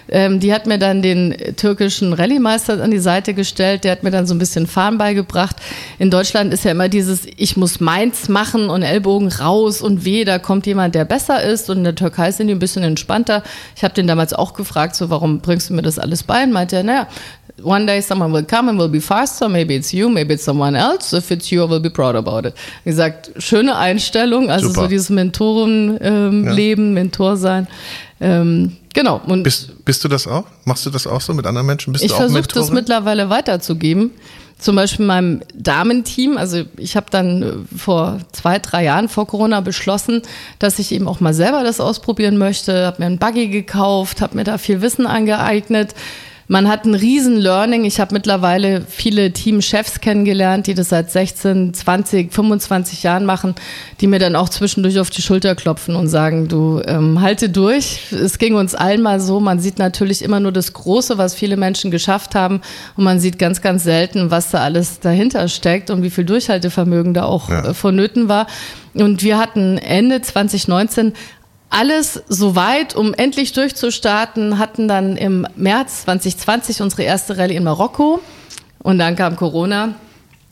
Ähm, die hat mir dann den türkischen Rallye-Meister an die Seite gestellt, der hat mir dann so ein bisschen Fahren beigebracht. In Deutschland ist ja immer dieses, ich muss meins machen und Ellbogen raus und weh, da kommt jemand, der besser ist. Und in der Türkei sind die ein bisschen entspannter. Ich habe den damals auch gefragt, so warum bringst du mir das alles bei? Und meinte er, naja, One day someone will come and will be faster. Maybe it's you, maybe it's someone else. If it's you, I will be proud about it. Wie gesagt, schöne Einstellung. Also Super. so dieses Mentorenleben, ähm, Ja. Mentor sein. Ähm, genau. Und Bist, bist du das auch? Machst du das auch so mit anderen Menschen? Bist ich versuche das mittlerweile weiterzugeben. Zum Beispiel meinem Damenteam. Also ich habe dann äh, vor zwei, drei Jahren vor Corona beschlossen, dass ich eben auch mal selber das ausprobieren möchte. Habe mir einen Buggy gekauft, habe mir da viel Wissen angeeignet. Man hat ein riesen Learning. Ich habe mittlerweile viele Teamchefs kennengelernt, die das seit 16, 20, 25 Jahren machen, die mir dann auch zwischendurch auf die Schulter klopfen und sagen, du ähm, halte durch. Es ging uns allen mal so. Man sieht natürlich immer nur das Große, was viele Menschen geschafft haben und man sieht ganz, ganz selten, was da alles dahinter steckt und wie viel Durchhaltevermögen da auch Ja. äh, vonnöten war. Und wir hatten Ende 2019 alles soweit, um endlich durchzustarten, hatten dann im März 2020 unsere erste Rallye in Marokko und dann kam Corona.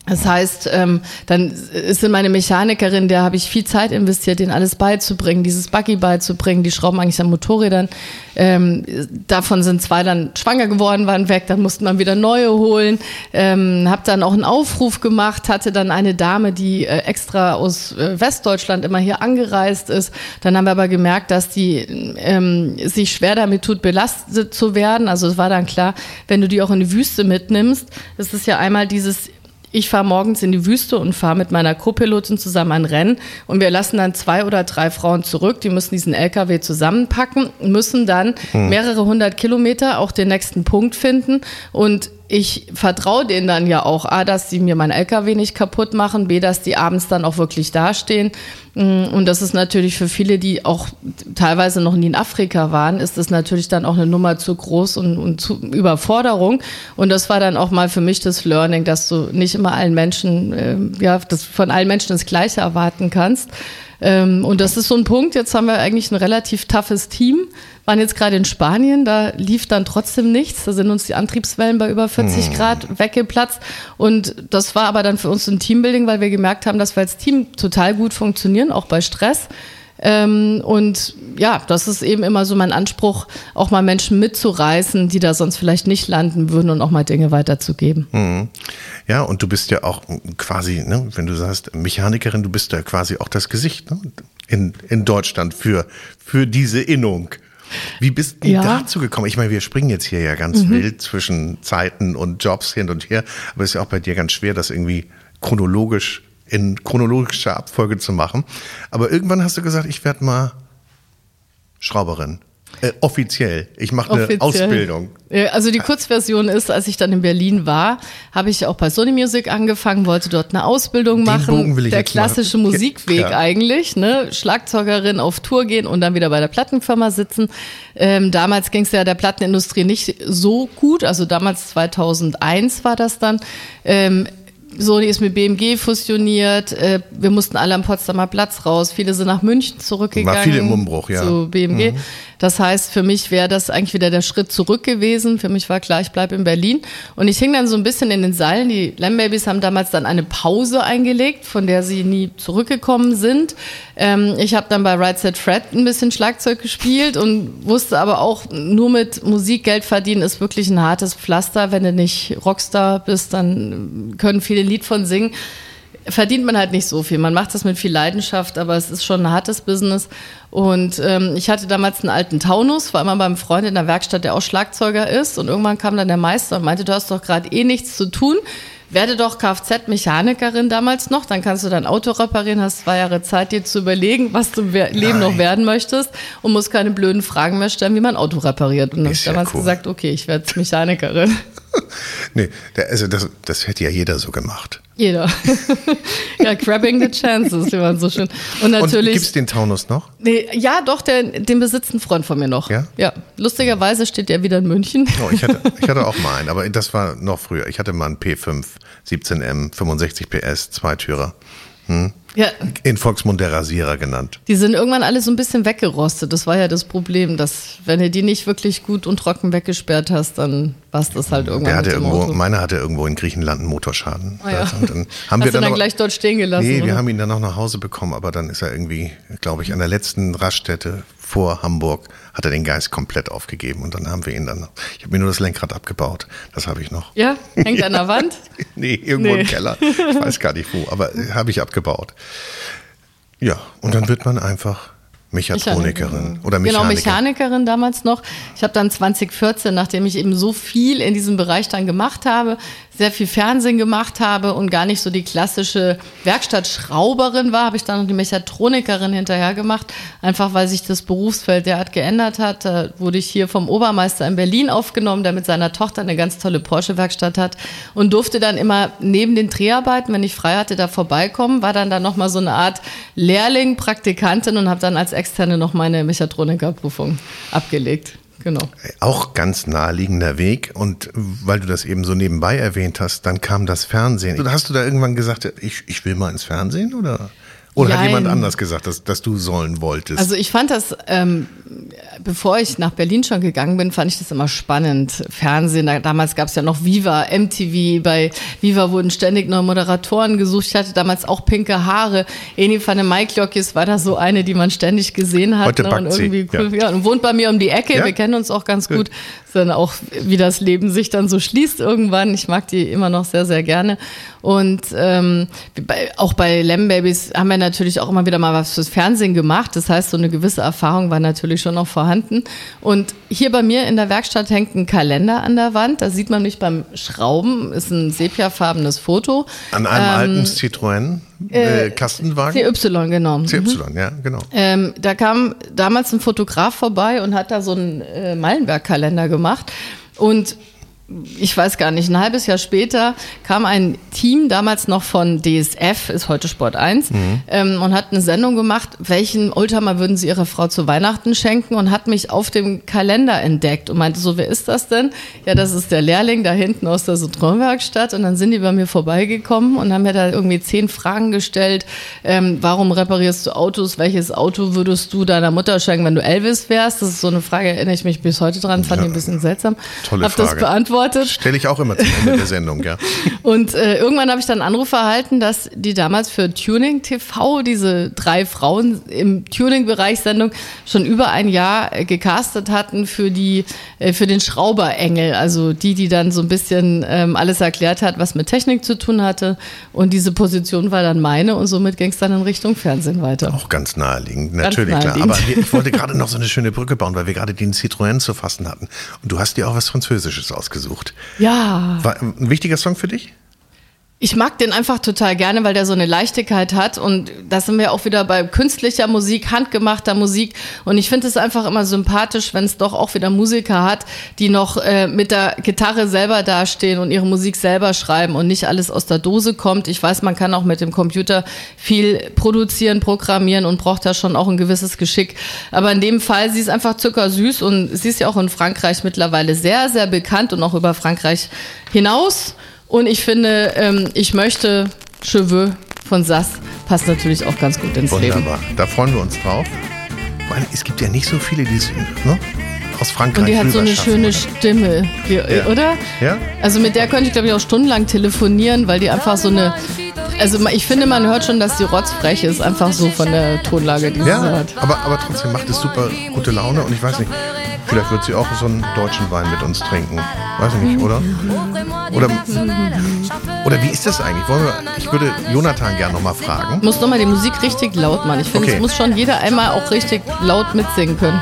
Das heißt, ähm, dann ist meine Mechanikerin, der habe ich viel Zeit investiert, denen alles beizubringen, dieses Buggy beizubringen, die schrauben eigentlich an Motorrädern. Ähm, davon sind zwei dann schwanger geworden, waren weg, dann mussten wir wieder neue holen. Ähm, habe dann auch einen Aufruf gemacht, hatte dann eine Dame, die äh, extra aus äh, Westdeutschland immer hier angereist ist. Dann haben wir aber gemerkt, dass die ähm, sich schwer damit tut, belastet zu werden. Also es war dann klar, wenn du die auch in die Wüste mitnimmst, das ist ja einmal dieses ich fahre morgens in die Wüste und fahre mit meiner Co-Pilotin zusammen ein Rennen und wir lassen dann zwei oder drei Frauen zurück, die müssen diesen LKW zusammenpacken, müssen dann mehrere hundert Kilometer auch den nächsten Punkt finden und ich vertraue denen dann ja auch, A, dass sie mir meinen LKW nicht kaputt machen, B, dass die abends dann auch wirklich dastehen. Mm, Und das ist natürlich für viele, die auch teilweise noch nie in Afrika waren, ist das natürlich dann auch eine Nummer zu groß und, und zu Überforderung. Und das war dann auch mal für mich das Learning, dass du nicht immer allen Menschen, äh, ja, das von allen Menschen das Gleiche erwarten kannst. Ähm, und das ist so ein Punkt. Jetzt haben wir eigentlich ein relativ toughes Team. Waren jetzt gerade in Spanien, da lief dann trotzdem nichts. Da sind uns die Antriebswellen bei über 40 Grad weggeplatzt. Und das war aber dann für uns ein Teambuilding, weil wir gemerkt haben, dass wir als Team total gut funktionieren, auch bei Stress. Ähm, und ja, das ist eben immer so mein Anspruch, auch mal Menschen mitzureißen, die da sonst vielleicht nicht landen würden und auch mal Dinge weiterzugeben. Mhm. Ja, und du bist ja auch quasi, ne, wenn du sagst Mechanikerin, du bist ja quasi auch das Gesicht ne, in, in Deutschland für, für diese Innung. Wie bist du Ja. dazu gekommen? Ich meine, wir springen jetzt hier ja ganz wild zwischen Zeiten und Jobs hin und her, aber es ist ja auch bei dir ganz schwer, das irgendwie chronologisch in chronologischer Abfolge zu machen. Aber irgendwann hast du gesagt, ich werde mal Schrauberin. Äh, offiziell. Ich mache eine. Ausbildung. Ja, Also die Kurzversion ist, als ich dann in Berlin war, habe ich auch bei Sony Music angefangen, wollte dort eine Ausbildung machen. Der machen. klassische Ja, Musikweg klar. eigentlich, ne? Schlagzeugerin auf Tour gehen und dann wieder bei der Plattenfirma sitzen. Ähm, damals ging es ja der Plattenindustrie nicht so gut, also damals 2001 war das dann. Ähm, Sony ist mit BMG fusioniert. Äh, wir mussten alle am Potsdamer Platz raus. Viele sind nach München zurückgegangen. War viel im Umbruch, ja. Zu BMG. Das heißt, für mich wäre das eigentlich wieder der Schritt zurück gewesen. Für mich war klar, ich bleibe in Berlin. Und ich hing dann so ein bisschen in den Seilen. Die Lamb Babies haben damals dann eine Pause eingelegt, von der sie nie zurückgekommen sind. Ähm, ich habe dann bei Right Set Fred ein bisschen Schlagzeug gespielt und wusste aber auch, nur mit Musik Geld verdienen ist wirklich ein hartes Pflaster. Wenn du nicht Rockstar bist, dann können viele ein Lied von singen verdient man halt nicht so viel. Man macht das mit viel Leidenschaft, aber es ist schon ein hartes Business. Und ähm, ich hatte damals einen alten Taunus, war immer beim Freund in der Werkstatt, der auch Schlagzeuger ist. Und irgendwann kam dann der Meister und meinte, du hast doch gerade eh nichts zu tun. Werde doch Kfz-Mechanikerin damals noch, dann kannst du dein Auto reparieren, hast zwei Jahre Zeit, dir zu überlegen, was du im Leben noch werden möchtest und musst keine blöden Fragen mehr stellen, wie man Auto repariert. Und dann habe Ist ich damals cool. gesagt, okay, ich werde Mechanikerin. [LAUGHS] Nee, also das, das hätte ja jeder so gemacht. Jeder. [LAUGHS] ja, grabbing the chances, wie man so schön. Und natürlich. gibt's den Taunus noch? Nee, ja, doch, der, den besitzt ein Freund von mir noch. Ja? Ja. Lustigerweise steht der wieder in München. Oh, ich, hatte, ich hatte auch [LAUGHS] mal einen, aber das war noch früher. Ich hatte mal einen P5, 17M, 65 PS, Zweitürer. Ja, In Volksmund der Rasierer genannt. die sind irgendwann alle so ein bisschen weggerostet. Das war ja das Problem, dass wenn du die nicht wirklich gut und trocken weggesperrt hast, dann war das halt irgendwann. Der hatte irgendwo, Auto. meiner hatte irgendwo in Griechenland einen Motorschaden. Ah, ja. Und dann haben Hast wir du dann, dann aber- gleich dort stehen gelassen? Nee, wir oder? haben ihn dann noch nach Hause bekommen, aber dann ist er irgendwie, glaube ich, an der letzten Raststätte vor Hamburg, hat er den Geist komplett aufgegeben und dann haben wir ihn dann, ich habe mir nur das Lenkrad abgebaut, das habe ich noch. ja, hängt an der Wand. [LAUGHS] Nee, irgendwo Nee. im Keller, ich weiß gar nicht wo, aber äh, habe ich abgebaut. Ja, und dann wird man einfach Mechatronikerin oder Genau, Mechaniker. Mechanikerin damals noch. Ich habe dann 2014, nachdem ich eben so viel in diesem Bereich dann gemacht habe, sehr viel Fernsehen gemacht habe und gar nicht so die klassische Werkstattschrauberin war, habe ich dann noch die Mechatronikerin hinterher gemacht, einfach weil sich das Berufsfeld derart geändert hat. Da wurde ich hier vom Obermeister in Berlin aufgenommen, der mit seiner Tochter eine ganz tolle Porsche-Werkstatt hat und durfte dann immer neben den Dreharbeiten, wenn ich frei hatte, da vorbeikommen, war dann da nochmal so eine Art Lehrling, Praktikantin und habe dann als Externe noch meine Mechatronikerprüfung abgelegt. Genau. Auch ganz naheliegender Weg. Und weil du das eben so nebenbei erwähnt hast, dann kam das Fernsehen. Hast du da irgendwann gesagt, ich, ich will mal ins Fernsehen? Oder, oder hat jemand anders gesagt, dass, dass du sollen wolltest? Also ich fand das, ähm, bevor ich nach Berlin schon gegangen bin, fand ich das immer spannend. Fernsehen, da, damals gab es ja noch Viva, MTV, bei Viva wurden ständig neue Moderatoren gesucht. Ich hatte damals auch pinke Haare. Eni van den Maiklokjes war da so eine, die man ständig gesehen hat. Heute und backt sie, irgendwie cool, ja. ja. und wohnt bei mir um die Ecke. Ja? Wir kennen uns auch ganz Gut. gut. Dann auch, wie das Leben sich dann so schließt irgendwann. Ich mag die immer noch sehr, sehr gerne. Und ähm, bei, auch bei Lamb Babies haben wir natürlich auch immer wieder mal was fürs Fernsehen gemacht. Das heißt, so eine gewisse Erfahrung war natürlich schon noch vorhanden. Und hier bei mir in der Werkstatt hängt ein Kalender an der Wand. Da sieht man mich beim Schrauben. Ist ein sepiafarbenes Foto. An einem alten Citroën äh, Kastenwagen? CY, genau. Mhm. CY, ja, genau. Ähm, da kam damals ein Fotograf vorbei und hat da so einen äh, Meilenberg-Kalender gemacht. Und ich weiß gar nicht, ein halbes Jahr später kam ein Team, damals noch von DSF, ist heute Sport 1, ähm, und hat eine Sendung gemacht, welchen Oldtimer würden sie ihrer Frau zu Weihnachten schenken und hat mich auf dem Kalender entdeckt und meinte so, wer ist das denn? Ja, das ist der Lehrling da hinten aus der Sutronwerkstatt und dann sind die bei mir vorbeigekommen und haben mir da irgendwie zehn Fragen gestellt, ähm, warum reparierst du Autos, welches Auto würdest du deiner Mutter schenken, wenn du Elvis wärst? Das ist so eine Frage, erinnere ich mich bis heute dran, fand ich ein bisschen seltsam. Tolle Hab das Frage. Beantwortet. Stelle ich auch immer zum Ende der Sendung, ja. [LAUGHS] Und äh, irgendwann habe ich dann einen Anruf erhalten, dass die damals für Tuning TV, diese drei Frauen im Tuning-Bereich Sendung, schon über ein Jahr äh, gecastet hatten für die äh, für den Schrauberengel, also die, die dann so ein bisschen ähm, alles erklärt hat, was mit Technik zu tun hatte. Und diese Position war dann meine und somit ging es dann in Richtung Fernsehen weiter. Auch ganz naheliegend, Ganz natürlich, naheliegend. klar. Aber ich wollte [LAUGHS] gerade noch so eine schöne Brücke bauen, weil wir gerade den Citroën zu fassen hatten. Und du hast dir auch was Französisches ausgesucht. Ja. War ein wichtiger Song für dich? Ich mag den einfach total gerne, weil der so eine Leichtigkeit hat. Und da sind wir auch wieder bei künstlicher Musik, handgemachter Musik. Und ich finde es einfach immer sympathisch, wenn es doch auch wieder Musiker hat, die noch äh, mit der Gitarre selber dastehen und ihre Musik selber schreiben und nicht alles aus der Dose kommt. Ich weiß, man kann auch mit dem Computer viel produzieren, programmieren und braucht da schon auch ein gewisses Geschick. Aber in dem Fall, sie ist einfach zuckersüß und sie ist ja auch in Frankreich mittlerweile sehr, sehr bekannt und auch über Frankreich hinaus. Und ich finde, ähm, ich möchte Cheveux von Sass passt natürlich auch ganz gut ins Leben. Wunderbar. Da freuen wir uns drauf. Allem, es gibt ja nicht so viele, die es ne, aus Frankreich Und die hat so eine schöne? Stimme, Ja. oder? Ja? Also mit der könnte ich, glaube ich, auch stundenlang telefonieren, weil die einfach so eine. Also ich finde, man hört schon, dass die rotzfrech ist, einfach so von der Tonlage, die sie Ja, hat. aber, aber trotzdem macht es super gute Laune und ich weiß nicht, vielleicht wird sie auch so einen deutschen Wein mit uns trinken. Weiß ich nicht, oder? Oder, oder wie ist das eigentlich? Wir, ich würde Jonathan gerne nochmal fragen. Muss nochmal die Musik richtig laut machen. Ich finde, Okay. es muss schon jeder einmal auch richtig laut mitsingen können.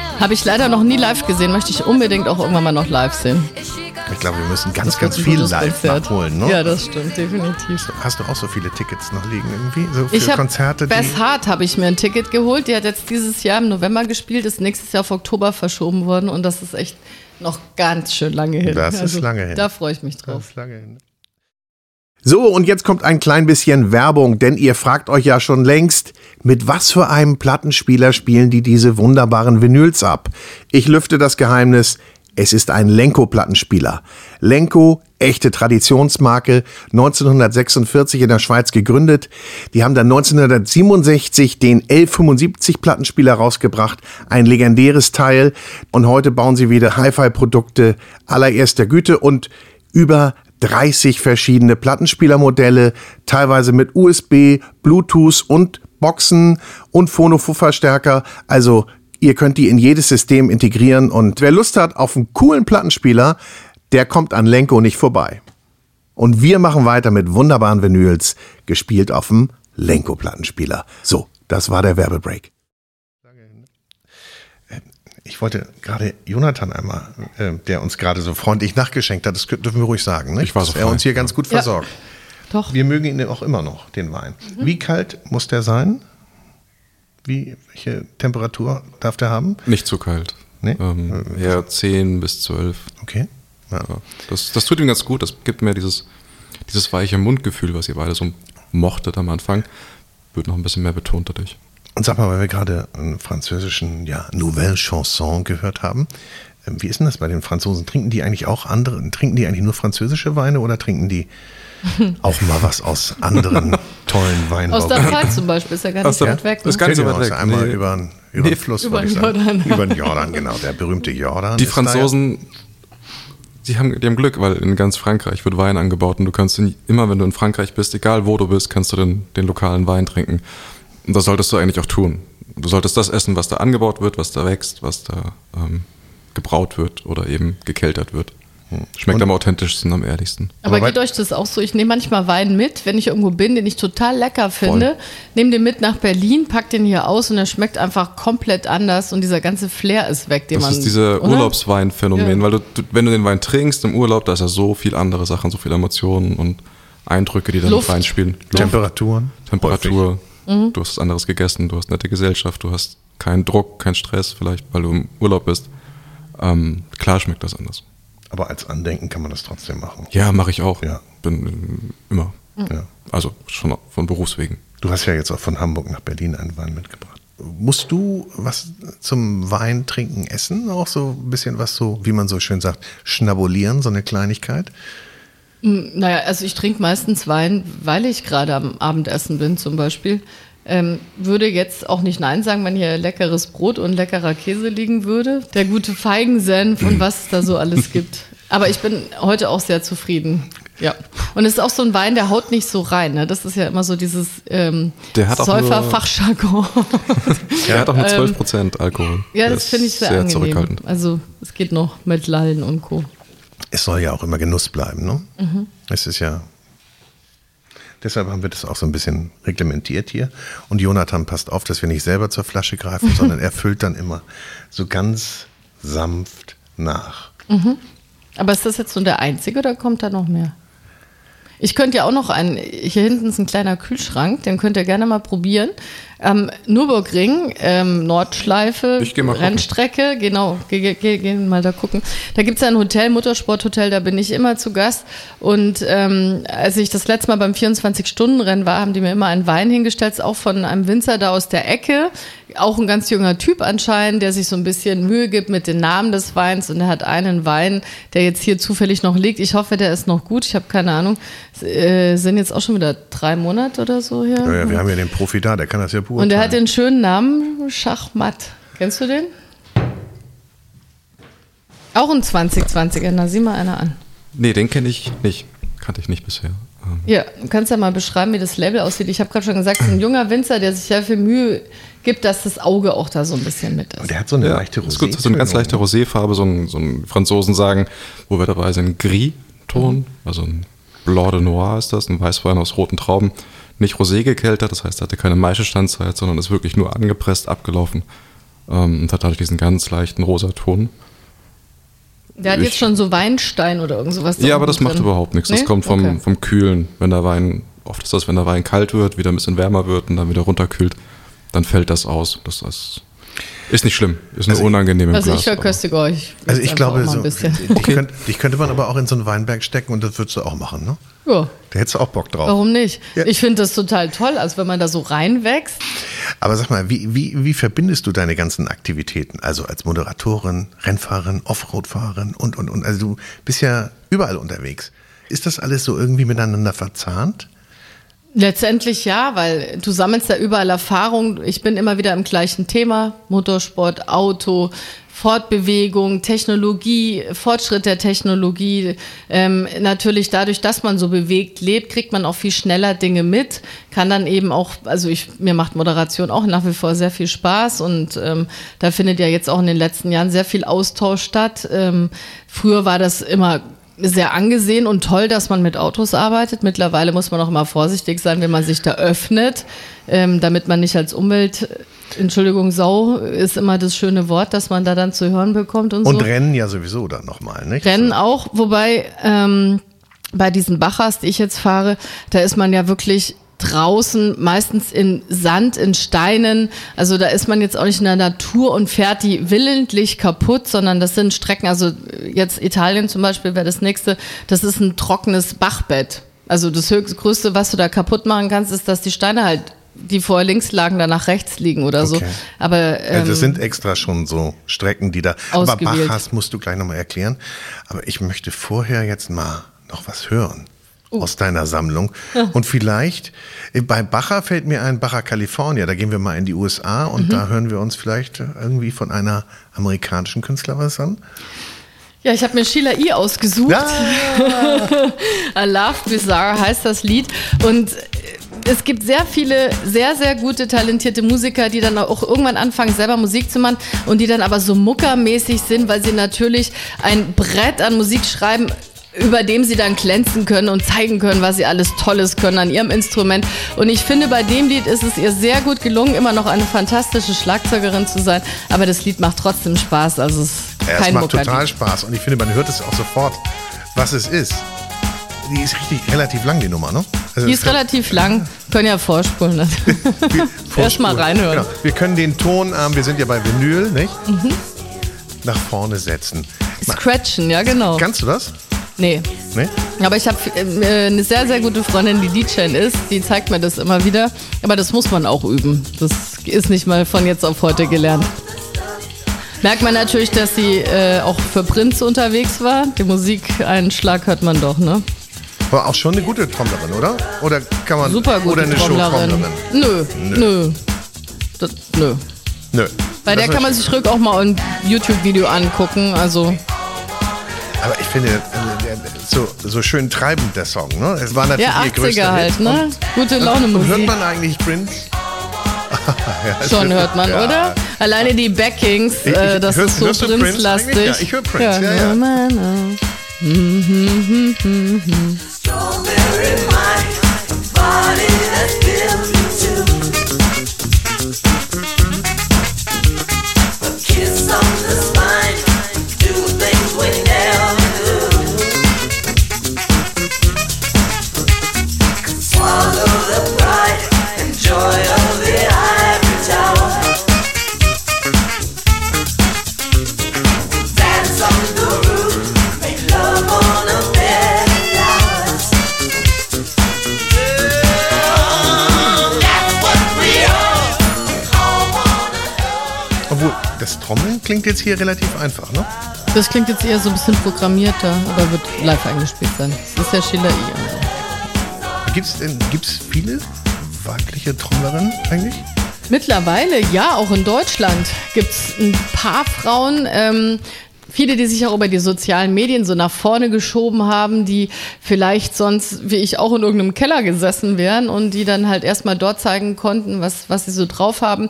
Habe ich leider noch nie live gesehen, möchte ich unbedingt auch irgendwann mal noch live sehen. Ich glaube, wir müssen ganz, Das ganz viel live nachholen. Ne? Ja, das stimmt, definitiv. Hast du auch so viele Tickets noch liegen irgendwie? So für Ich habe Konzerte? Beth Hart habe ich mir ein Ticket geholt. Die hat jetzt dieses Jahr im November gespielt, ist nächstes Jahr auf Oktober verschoben worden und das ist echt noch ganz schön lange hin. Also, Das ist lange hin. Da freue ich mich drauf. Das ist lange hin. So, und jetzt kommt ein klein bisschen Werbung, denn ihr fragt euch ja schon längst, mit was für einem Plattenspieler spielen die diese wunderbaren Vinyls ab? Ich lüfte das Geheimnis, es ist ein Lenko-Plattenspieler. Lenko, echte Traditionsmarke, 1946 in der Schweiz gegründet. Die haben dann 1967 den L75-Plattenspieler rausgebracht, ein legendäres Teil. Und heute bauen sie wieder Hi-Fi-Produkte allererster Güte und über 30 verschiedene Plattenspielermodelle, teilweise mit USB, Bluetooth und Boxen und Phono-Verstärker. Also ihr könnt die in jedes System integrieren und wer Lust hat auf einen coolen Plattenspieler, der kommt an Lenko nicht vorbei. Und wir machen weiter mit wunderbaren Vinyls, gespielt auf dem Lenko-Plattenspieler. So, das war der Werbebreak. Ich wollte gerade Jonathan einmal, äh, der uns gerade so freundlich nachgeschenkt hat, das dürfen wir ruhig sagen, ne? Ich war so dass er uns hier ganz gut Ja. versorgt. Doch. Wir mögen ihn auch immer noch, den Wein. Wie kalt muss der sein? Wie, welche Temperatur darf der haben? Nicht zu kalt. Nee? Ähm, eher 10 bis 12. Okay. Ja. Ja, das, das tut ihm ganz gut. Das gibt mir dieses, dieses weiche Mundgefühl, was ihr beide so mochtet am Anfang. Wird noch ein bisschen mehr betont dadurch. Und sag mal, weil wir gerade einen französischen ja, Nouvelle Chanson gehört haben. ähm, Wie ist denn das bei den Franzosen? Trinken die eigentlich auch andere, trinken die eigentlich nur französische Weine oder trinken die [LAUGHS] auch mal was aus anderen tollen Weinbau? Aus der Pfalz zum Beispiel ist ja gar nicht der- weit weg. das ist Ne? gar nicht so Genau, weit ist weg. Einmal Nee. über, den- über den Fluss, Über den sagen. Jordan. Über den Jordan, genau, der berühmte Jordan. Die. Franzosen, die haben, die haben Glück, weil in ganz Frankreich wird Wein angebaut und du kannst in, immer, wenn du in Frankreich bist, egal wo du bist, kannst du den, den lokalen Wein trinken. Und das solltest du eigentlich auch tun. Du solltest das essen, was da angebaut wird, was da wächst, was da ähm, gebraut wird oder eben gekeltert wird. Schmeckt am authentischsten, am ehrlichsten. Aber, Aber geht euch das auch so? Ich nehme manchmal Wein mit, wenn ich irgendwo bin, den ich total lecker finde. Nehme den mit nach Berlin, pack den hier aus und er schmeckt einfach komplett anders und dieser ganze Flair ist weg, den Das man. ist dieser oder? Urlaubsweinphänomen, Ja. weil du, du, wenn du den Wein trinkst im Urlaub, da ist ja so viel andere Sachen, so viele Emotionen und Eindrücke, die da mit reinspielen. Luft, Temperaturen. Temperatur, Mhm. du hast was anderes gegessen, du hast nette Gesellschaft, du hast keinen Druck, keinen Stress vielleicht, weil du im Urlaub bist. Ähm, klar schmeckt das anders. Aber als Andenken kann man das trotzdem machen. Ja, mache ich auch. Ja. Bin äh, immer. Ja. Also schon von Berufswegen. Du hast ja jetzt auch von Hamburg nach Berlin einen Wein mitgebracht. Musst du was zum Wein trinken essen? Auch so ein bisschen was so, wie man so schön sagt, schnabulieren, so eine Kleinigkeit? Naja, also ich trinke meistens Wein, weil ich gerade am Abendessen bin zum Beispiel. Ähm, würde jetzt auch nicht Nein sagen, wenn hier leckeres Brot und leckerer Käse liegen würde. Der gute Feigensenf und was es da so alles [LAUGHS] gibt. Aber ich bin heute auch sehr zufrieden. Ja. Und es ist auch so ein Wein, der haut nicht so rein. Ne? Das ist ja immer so dieses ähm, Der hat auch nur- Säuferfachjargon. [LAUGHS] Er hat auch nur 12% Alkohol. Ähm, ja, Der das finde ich sehr, sehr angenehm. zurückhaltend. Also es geht noch mit Lallen und Co. Es soll ja auch immer Genuss bleiben, ne? Es ist ja. Deshalb haben wir das auch so ein bisschen reglementiert hier. Und Jonathan passt auf, dass wir nicht selber zur Flasche greifen, [LAUGHS] sondern er füllt dann immer so ganz sanft nach. Aber ist das jetzt so der einzige oder kommt da noch mehr? Ich könnte ja auch noch einen, hier hinten ist ein kleiner Kühlschrank, den könnt ihr gerne mal probieren. Am Nürburgring, ähm, Nordschleife, mal gucken. Rennstrecke, genau, geh, geh, geh mal da gucken. Da gibt's ja ein Hotel, Motorsporthotel, da bin ich immer zu Gast. Und ähm, als ich das letzte Mal beim 24-Stunden-Rennen war, haben die mir immer einen Wein hingestellt, auch von einem Winzer da aus der Ecke. Auch ein ganz junger Typ anscheinend, der sich so ein bisschen Mühe gibt mit den Namen des Weins. Und er hat einen Wein, der jetzt hier zufällig noch liegt. Ich hoffe, der ist noch gut. Ich habe keine Ahnung. Es, äh, sind jetzt auch schon wieder drei Monate oder so her. Ja, ja, wir haben ja den Profi da, der kann das ja beurteilen. Und der hat den schönen Namen Schachmatt. Kennst du den? Auch ein 2020er, na sieh mal einer an. Nee, den kenne ich nicht. Kannte ich nicht bisher. Ähm, Ja, du kannst ja mal beschreiben, wie das Label aussieht. Ich habe gerade schon gesagt, es ist ein junger Winzer, der sich sehr viel Mühe gibt, dass das Auge auch da so ein bisschen mit ist. Und der hat so eine Ja, leichte ist gut, so eine ganz leichte Roséfarbe, so ein, so ein Franzosen sagen, wo wir dabei sind, Gris-Ton, Mhm. also ein Blanc de Noir ist das, ein Weißwein aus roten Trauben. Nicht Rosé gekeltert, das heißt, er hatte keine Maischestandzeit, sondern ist wirklich nur angepresst, abgelaufen ähm, und hat dadurch diesen ganz leichten Rosaton. Der hat ich- jetzt schon so Weinstein oder irgend sowas. Ja, aber das macht drin. überhaupt nichts. Das Nee? kommt vom, Okay. vom Kühlen. Wenn der Wein, oft ist das, wenn der Wein kalt wird, wieder ein bisschen wärmer wird und dann wieder runterkühlt, dann fällt das aus. Das ist, ist nicht schlimm. Ist nur Also- unangenehm im Also Glas. ich verköstige euch. Also ich glaube, so, dich, könnte, dich könnte man aber auch in so einen Weinberg stecken und das würdest du auch machen, ne? Ja, Da hättest du auch Bock drauf. warum nicht? Ja. Ich finde das total toll, also wenn man da so reinwächst. Aber sag mal, wie, wie, wie verbindest du deine ganzen Aktivitäten? Also als Moderatorin, Rennfahrerin, Offroad-Fahrerin und, und, und. Also du bist ja überall unterwegs. Ist das alles so irgendwie miteinander verzahnt? Letztendlich ja, weil du sammelst ja überall Erfahrung. Ich bin immer wieder im gleichen Thema. Motorsport, Auto, Fortbewegung, Technologie, Fortschritt der Technologie. Ähm, natürlich dadurch, dass man so bewegt lebt, kriegt man auch viel schneller Dinge mit. Kann dann eben auch, also ich, mir macht Moderation auch nach wie vor sehr viel Spaß und ähm, da findet ja jetzt auch in den letzten Jahren sehr viel Austausch statt. Ähm, früher war das immer sehr angesehen und toll, dass man mit Autos arbeitet. Mittlerweile muss man auch immer vorsichtig sein, wenn man sich da öffnet, ähm, damit man nicht als Umwelt, Entschuldigung, Sau ist immer das schöne Wort, dass man da dann zu hören bekommt und, Und so. Rennen ja sowieso dann nochmal, nicht? Rennen auch, wobei ähm, bei diesen Bachers, die ich jetzt fahre, da ist man ja wirklich draußen, meistens in Sand, in Steinen. Also da ist man jetzt auch nicht in der Natur und fährt die willentlich kaputt, sondern das sind Strecken, also jetzt Italien zum Beispiel wäre das nächste, das ist ein trockenes Bachbett. Also das höchste, größte, was du da kaputt machen kannst, ist, dass die Steine halt, die vorher links lagen, dann nach rechts liegen oder so. Okay. Aber ähm, Also das sind extra schon so Strecken, die da. Aber Ausgewählt. Bachas musst du gleich nochmal erklären. Aber ich möchte vorher jetzt mal noch was hören Oh. aus deiner Sammlung. [LAUGHS] Und vielleicht, äh, bei Bacher fällt mir ein Bacher California. Da gehen wir mal in die USA und Mhm. da hören wir uns vielleicht irgendwie von einer amerikanischen Künstler was an. ja, ich habe mir Sheila E. ausgesucht. [LAUGHS] A Love Bizarre heißt das Lied. Und es gibt sehr viele sehr, sehr gute, talentierte Musiker, die dann auch irgendwann anfangen, selber Musik zu machen und die dann aber so muckermäßig sind, weil sie natürlich ein Brett an Musik schreiben, über dem sie dann glänzen können und zeigen können, was sie alles Tolles können an ihrem Instrument. Und ich finde, bei dem Lied ist es ihr sehr gut gelungen, immer noch eine fantastische Schlagzeugerin zu sein. Aber das Lied macht trotzdem Spaß. Also es ist Ja, kein es macht Muckerlied. total Spaß und ich finde, man hört es auch sofort, was es ist. Die ist richtig relativ lang, die Nummer, ne? Also Die ist relativ lang, können ja vorspulen. Ne? [LAUGHS] [LAUGHS] Erst mal reinhören. Genau. Wir können den Ton, ähm, wir sind ja bei Vinyl, nicht? Mhm. Nach vorne setzen. Scratchen, ja genau. Kannst du das? Nee. Nee? Aber ich habe äh, eine sehr, sehr gute Freundin, die DJ ist, die zeigt mir das immer wieder. Aber das muss man auch üben. Das ist nicht mal von jetzt auf heute gelernt. Merkt man natürlich, dass sie äh, auch für Prinz unterwegs war. Die Musik, einen Schlag hört man doch, ne? Aber auch schon eine gute Trommlerin, oder? Oder kann man Super gute oder eine Trommlerin. Showtrommlerin? Nö, nö. Das, nö. Nö. Bei der Das kann man sich ruhig auch mal ein YouTube-Video angucken. Also Aber ich finde, der- so, so schön treibend der Song, ne? Es war natürlich ja, ihr größter 80er halt, Hit. ne? Gute Laune Und hört Musik. man eigentlich Prince? [LAUGHS] ja, Schon hört man, ja. oder? Alleine die Backings, Ich- ich- äh, das hörst- ist so hörst du Prince Prince-lastig. Ja, ich höre Prince, ja, ja. Na, na, na. Strawberry wine, body that's given to klingt jetzt hier relativ einfach, ne? Das klingt jetzt eher so ein bisschen programmierter, aber wird live eingespielt sein. Das ist ja Schiller I. Also. Gibt's denn gibt's viele weibliche Trommlerinnen eigentlich? Mittlerweile, ja, auch in Deutschland gibt es ein paar Frauen, ähm, viele, die sich auch über die sozialen Medien so nach vorne geschoben haben, die vielleicht sonst, wie ich, auch in irgendeinem Keller gesessen wären und die dann halt erstmal dort zeigen konnten, was, was sie so drauf haben.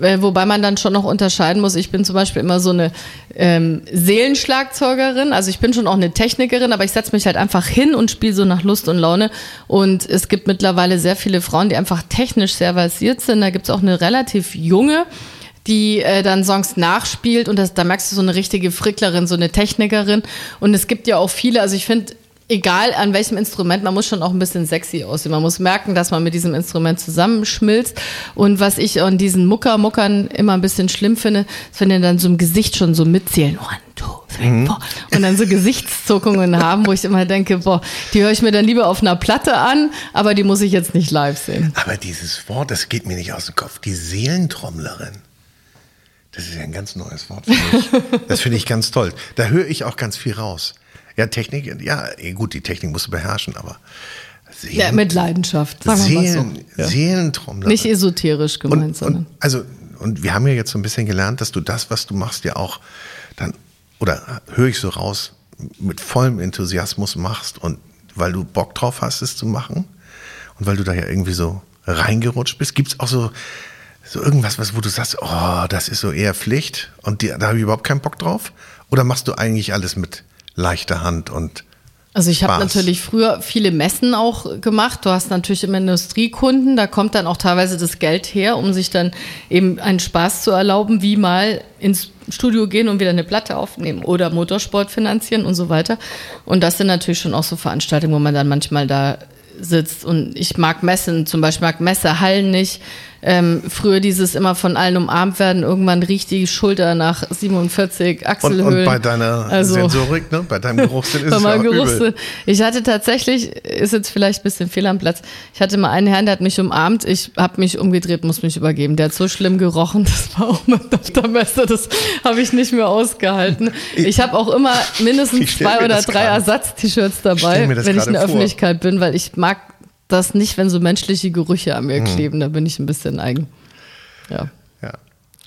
Äh, wobei man dann schon noch unterscheiden muss. Ich bin zum Beispiel immer so eine ähm, Seelenschlagzeugerin, also ich bin schon auch eine Technikerin, aber ich setze mich halt einfach hin und spiele so nach Lust und Laune. Und es gibt mittlerweile sehr viele Frauen, die einfach technisch sehr versiert sind. Da gibt es auch eine relativ junge, die äh, dann Songs nachspielt und das, da merkst du so eine richtige Fricklerin, so eine Technikerin. Und es gibt ja auch viele, also ich finde, egal an welchem Instrument, man muss schon auch ein bisschen sexy aussehen. Man muss merken, dass man mit diesem Instrument zusammenschmilzt. Und was ich an diesen Mucker-Muckern immer ein bisschen schlimm finde, ist, wenn die dann so im Gesicht schon so mitzählen. One, two, three, four. Und dann so Gesichtszuckungen haben, wo ich immer denke, boah, die höre ich mir dann lieber auf einer Platte an, aber die muss ich jetzt nicht live sehen. Aber dieses Wort, das geht mir nicht aus dem Kopf. Die Seelentrommlerin. Das ist ja ein ganz neues Wort für mich. [LAUGHS] Das finde ich ganz toll. Da höre ich auch ganz viel raus. Ja, Technik, ja, eh gut, die Technik musst du beherrschen, aber Seelen, Ja, mit Leidenschaft, sagen wir mal so. Seelen, Seelentrommlerin. Nicht esoterisch gemeint, und, sondern. und, also, und wir haben ja jetzt so ein bisschen gelernt, dass du das, was du machst, ja auch dann, oder höre ich so raus, mit vollem Enthusiasmus machst und weil du Bock drauf hast, es zu machen und weil du da ja irgendwie so reingerutscht bist. Gibt es auch so, so irgendwas, was, wo du sagst, oh, das ist so eher Pflicht und die, da habe ich überhaupt keinen Bock drauf? Oder machst du eigentlich alles mit leichter Hand und Also ich habe natürlich früher viele Messen auch gemacht. Du hast natürlich immer Industriekunden, da kommt dann auch teilweise das Geld her, um sich dann eben einen Spaß zu erlauben, wie mal ins Studio gehen und wieder eine Platte aufnehmen oder Motorsport finanzieren und so weiter. Und das sind natürlich schon auch so Veranstaltungen, wo man dann manchmal da sitzt. Und ich mag Messen, zum Beispiel mag Messehallen nicht. Ähm, früher dieses immer von allen umarmt werden, irgendwann riecht die Schulter nach 47 und, Achselhöhlen. und bei deiner Also- Sensorik, ne, bei deinem Geruchssinn [LAUGHS] ist bei es ja. Geruchssinn. Ich hatte tatsächlich, ist jetzt vielleicht ein bisschen fehl am Platz, ich hatte mal einen Herrn, der hat mich umarmt, ich habe mich umgedreht, muss mich übergeben. Der hat so schlimm gerochen, [LAUGHS] das war auch der Messe, das habe ich nicht mehr ausgehalten. Ich habe auch immer [LAUGHS] Ich mindestens zwei oder drei Ersatz-T-Shirts dabei, wenn ich in der vor. Öffentlichkeit bin, weil ich mag das nicht, wenn so menschliche Gerüche an Mhm. mir kleben, da bin ich ein bisschen eigen. Ja. Ja.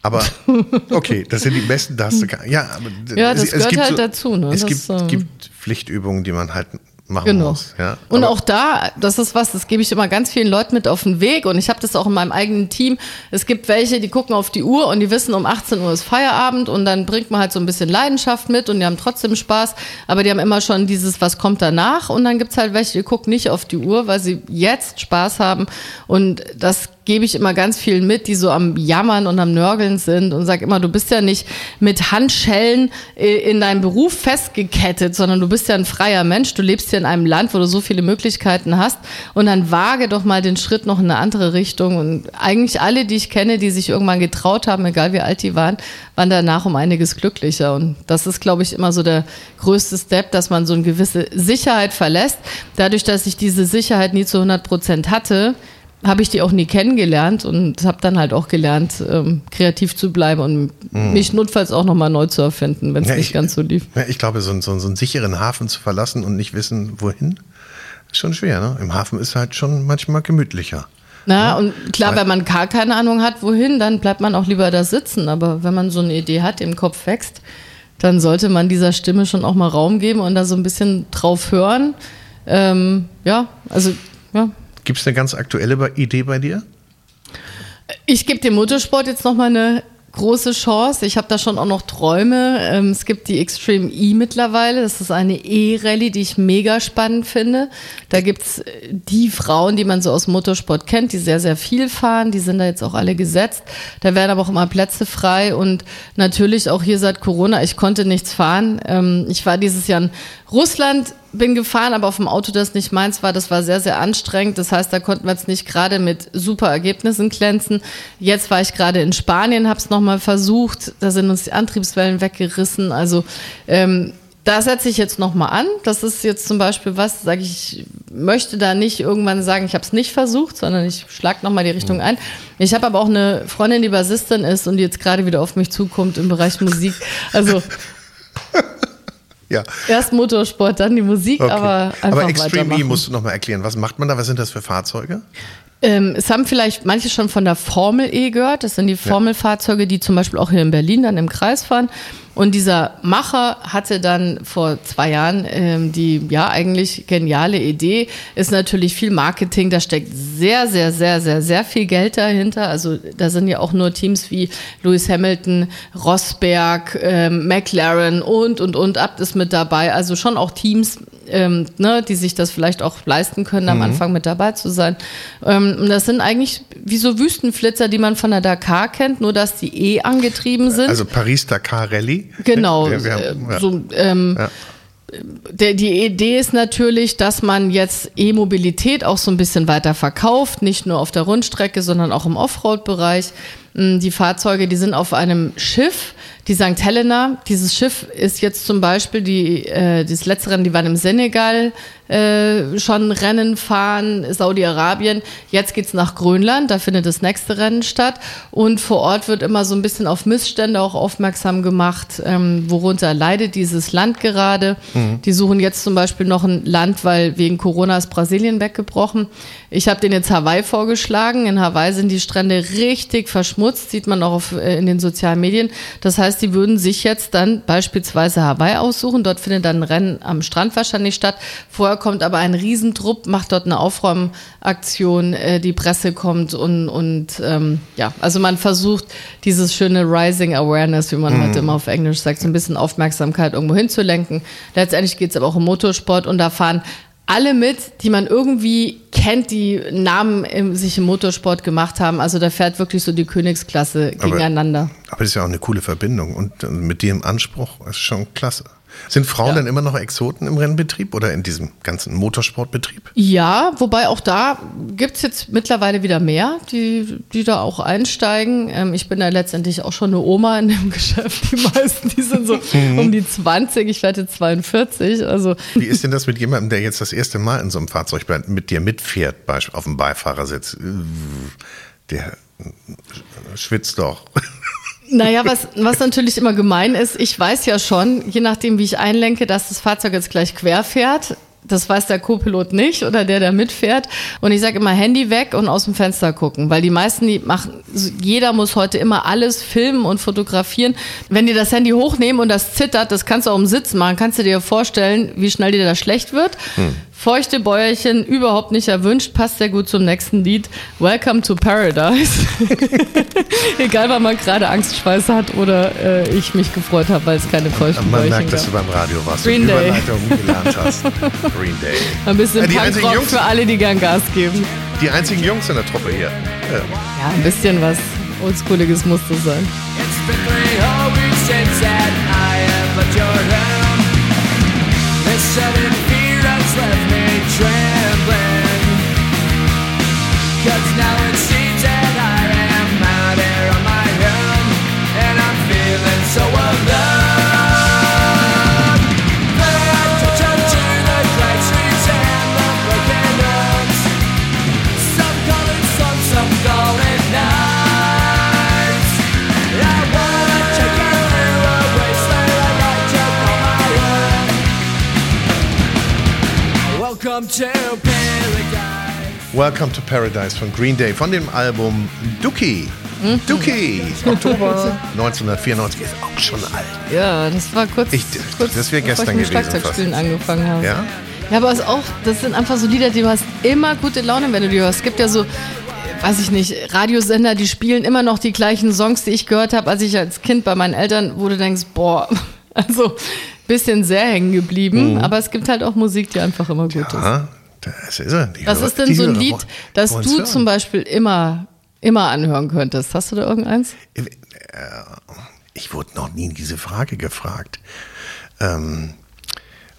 Aber [LAUGHS] okay, das sind die besten, da hast du gar, ja, aber Ja, das gehört gibt halt dazu, ne? Es Das, gibt, ähm, gibt Pflichtübungen, die man halt machen Genau. muss. Ja. Und auch da, das ist was, das gebe ich immer ganz vielen Leuten mit auf den Weg und ich habe das auch in meinem eigenen Team. Es gibt welche, die gucken auf die Uhr und die wissen, um 18 Uhr ist Feierabend und dann bringt man halt so ein bisschen Leidenschaft mit und die haben trotzdem Spaß, aber die haben immer schon dieses, was kommt danach und dann gibt's halt welche, die gucken nicht auf die Uhr, weil sie jetzt Spaß haben und das gebe ich immer ganz vielen mit, die so am Jammern und am Nörgeln sind und sag immer, du bist ja nicht mit Handschellen äh, in deinem Beruf festgekettet, sondern du bist ja ein freier Mensch, du lebst hier in einem Land, wo du so viele Möglichkeiten hast. Und dann wage doch mal den Schritt noch in eine andere Richtung. Und eigentlich alle, die ich kenne, die sich irgendwann getraut haben, egal wie alt die waren, waren danach um einiges glücklicher. Und das ist, glaube ich, immer so der größte Step, dass man so eine gewisse Sicherheit verlässt. Dadurch, dass ich diese Sicherheit nie zu 100 Prozent hatte, habe ich die auch nie kennengelernt und habe dann halt auch gelernt, ähm, kreativ zu bleiben und mich notfalls auch nochmal neu zu erfinden, wenn es Ja, nicht ich- ganz so lief. Ja, ich glaube, so, einen- so, so einen sicheren Hafen zu verlassen und nicht wissen, wohin, Ist schon schwer, ne? Im Hafen ist halt schon manchmal gemütlicher. Na, und klar, wenn man gar keine Ahnung hat, wohin, dann bleibt man auch lieber da sitzen. Aber wenn man so eine Idee hat, im Kopf wächst, dann sollte man dieser Stimme schon auch mal Raum geben und da so ein bisschen drauf hören. Ähm, ja, also, ja. Gibt es eine ganz aktuelle Idee bei dir? Ich gebe dem Motorsport jetzt nochmal eine große Chance. Ich habe da schon auch noch Träume. Ähm, es gibt die Extreme E mittlerweile. Das ist eine E-Rallye, die ich mega spannend finde. Da gibt's äh, die Frauen, die man so aus Motorsport kennt, die sehr, sehr viel fahren. Die sind da jetzt auch alle gesetzt. Da werden aber auch immer Plätze frei. Und natürlich auch hier seit Corona, ich konnte nichts fahren. Ähm, ich war dieses Jahr in Russland, bin gefahren, aber auf dem Auto, das nicht meins war, das war sehr, sehr anstrengend. Das heißt, da konnten wir jetzt nicht gerade mit super Ergebnissen glänzen. Jetzt war ich gerade in Spanien, habe es nochmal versucht. Da sind uns die Antriebswellen weggerissen. Also ähm, da setze ich jetzt nochmal an. Das ist jetzt zum Beispiel was, sage ich, möchte da nicht irgendwann sagen, ich habe es nicht versucht, sondern ich schlage nochmal die Richtung ein. Ich habe aber auch eine Freundin, die Bassistin ist und die jetzt gerade wieder auf mich zukommt im Bereich Musik. Also [LAUGHS] Ja. erst Motorsport, dann die Musik, Okay. aber einfach Aber Extreme E musst du noch mal erklären. Was macht man da? Was sind das für Fahrzeuge? Ähm, es haben vielleicht manche schon von der Formel E gehört. Das sind die Formelfahrzeuge, die zum Beispiel auch hier in Berlin dann im Kreis fahren. Und dieser Macher hatte dann vor zwei Jahren ähm, die ja eigentlich geniale Idee. Ist natürlich viel Marketing, da steckt sehr, sehr, sehr, sehr, sehr viel Geld dahinter. Also da sind ja auch nur Teams wie Lewis Hamilton, Rosberg, ähm, McLaren und und und Abt ist mit dabei. Also schon auch Teams, ähm, ne, die sich das vielleicht auch leisten können, am Anfang mit dabei zu sein. Ähm, das sind eigentlich wie so Wüstenflitzer, die man von der Dakar kennt, nur dass die eh angetrieben sind. Also Paris-Dakar Rallye. Genau. Wir, wir äh, haben, ja. so, ähm, Ja. der, die Idee ist natürlich, dass man jetzt E-Mobilität auch so ein bisschen weiter verkauft, nicht nur auf der Rundstrecke, sondern auch im Offroad-Bereich. Mm, Die Fahrzeuge, die sind auf einem Schiff, die St. Helena. Dieses Schiff ist jetzt zum Beispiel die, äh, das letzte Rennen, die waren im Senegal äh, schon Rennen fahren, Saudi-Arabien. Jetzt geht's nach Grönland, da findet das nächste Rennen statt. Und vor Ort wird immer so ein bisschen auf Missstände auch aufmerksam gemacht, ähm, worunter leidet dieses Land gerade. Die suchen jetzt zum Beispiel noch ein Land, weil wegen Corona ist Brasilien weggebrochen. Ich habe denen jetzt Hawaii vorgeschlagen. In Hawaii sind die Strände richtig verschmutzt, sieht man auch auf, äh, in den sozialen Medien. Das heißt, die würden sich jetzt dann beispielsweise Hawaii aussuchen. Dort findet dann ein Rennen am Strand wahrscheinlich statt. Vorher kommt aber ein Riesentrupp, macht dort eine Aufräumaktion, äh, die Presse kommt und, und ähm, ja, also man versucht dieses schöne Rising Awareness, wie man heute immer auf Englisch sagt, so ein bisschen Aufmerksamkeit irgendwo hinzulenken. Letztendlich geht es aber auch um Motorsport und da fahren alle mit, die man irgendwie kennt, die Namen im, sich im Motorsport gemacht haben. Also da fährt wirklich so die Königsklasse Aber- gegeneinander. Aber das ist ja auch eine coole Verbindung. Und mit dem Anspruch ist schon klasse. Sind Frauen denn immer noch Exoten im Rennbetrieb oder in diesem ganzen Motorsportbetrieb? Ja, wobei auch da gibt's jetzt mittlerweile wieder mehr, die, die da auch einsteigen. Ähm, ich bin da letztendlich auch schon eine Oma in dem [LAUGHS] Geschäft. Die meisten, die sind so um die 20, ich werde jetzt 42. Also Wie ist denn das mit jemandem, der jetzt das erste Mal in so einem Fahrzeug mit dir mitfährt, auf dem Beifahrersitz? Der äh, schwitzt doch. Naja, was, was natürlich immer gemein ist, ich weiß ja schon, je nachdem, wie ich einlenke, dass das Fahrzeug jetzt gleich quer fährt. Das weiß der Co-Pilot nicht oder der, der mitfährt. Und ich sage immer Handy weg und aus dem Fenster gucken, weil die meisten, die machen, jeder muss heute immer alles filmen und fotografieren. Wenn die das Handy hochnehmen und das zittert, das kannst du auch im Sitz machen, kannst du dir vorstellen, wie schnell dir das schlecht wird. Feuchte Bäuerchen, überhaupt nicht erwünscht, passt sehr gut zum nächsten Lied. Welcome to Paradise. [LAUGHS] Egal, weil man gerade Angstschweiße hat oder äh, ich mich gefreut habe, weil es keine feuchten Man Bäuerchen merkt, dass gab. du beim Radio warst Green und Day. Überleitungen gelernt hast. [LAUGHS] Green Day. Ein bisschen Ja, die einzigen Jungs- für alle, die gern Gas geben. Die einzigen Jungs in der Truppe hier. Ja. Ja, ein bisschen was Oldschooliges muss das sein. It's been three whole weeks Welcome to paradise. Welcome to Paradise von Green Day von dem Album Dookie. Dookie, [LAUGHS] Oktober 1994, ist auch schon alt. Ja, das war kurz, Ich- kurz das wär bevor gestern ich mit gewesen Schlagzeugspielen angefangen habe. Ja? Ja, aber es ist auch, das sind einfach so Lieder, die du hast immer gute Laune, wenn du die hörst. Es gibt ja so, weiß ich nicht, Radiosender, die spielen immer noch die gleichen Songs, die ich gehört habe, als ich als Kind bei meinen Eltern, wo du denkst, boah, [LAUGHS] also bisschen sehr hängen geblieben. Aber es gibt halt auch Musik, die einfach immer gut ist. Ah, das ist er. Was ist denn so ein Lied, das du hören. zum Beispiel immer, immer anhören könntest? Hast du da irgendeins? Ich wurde noch nie diese Frage gefragt. Ähm,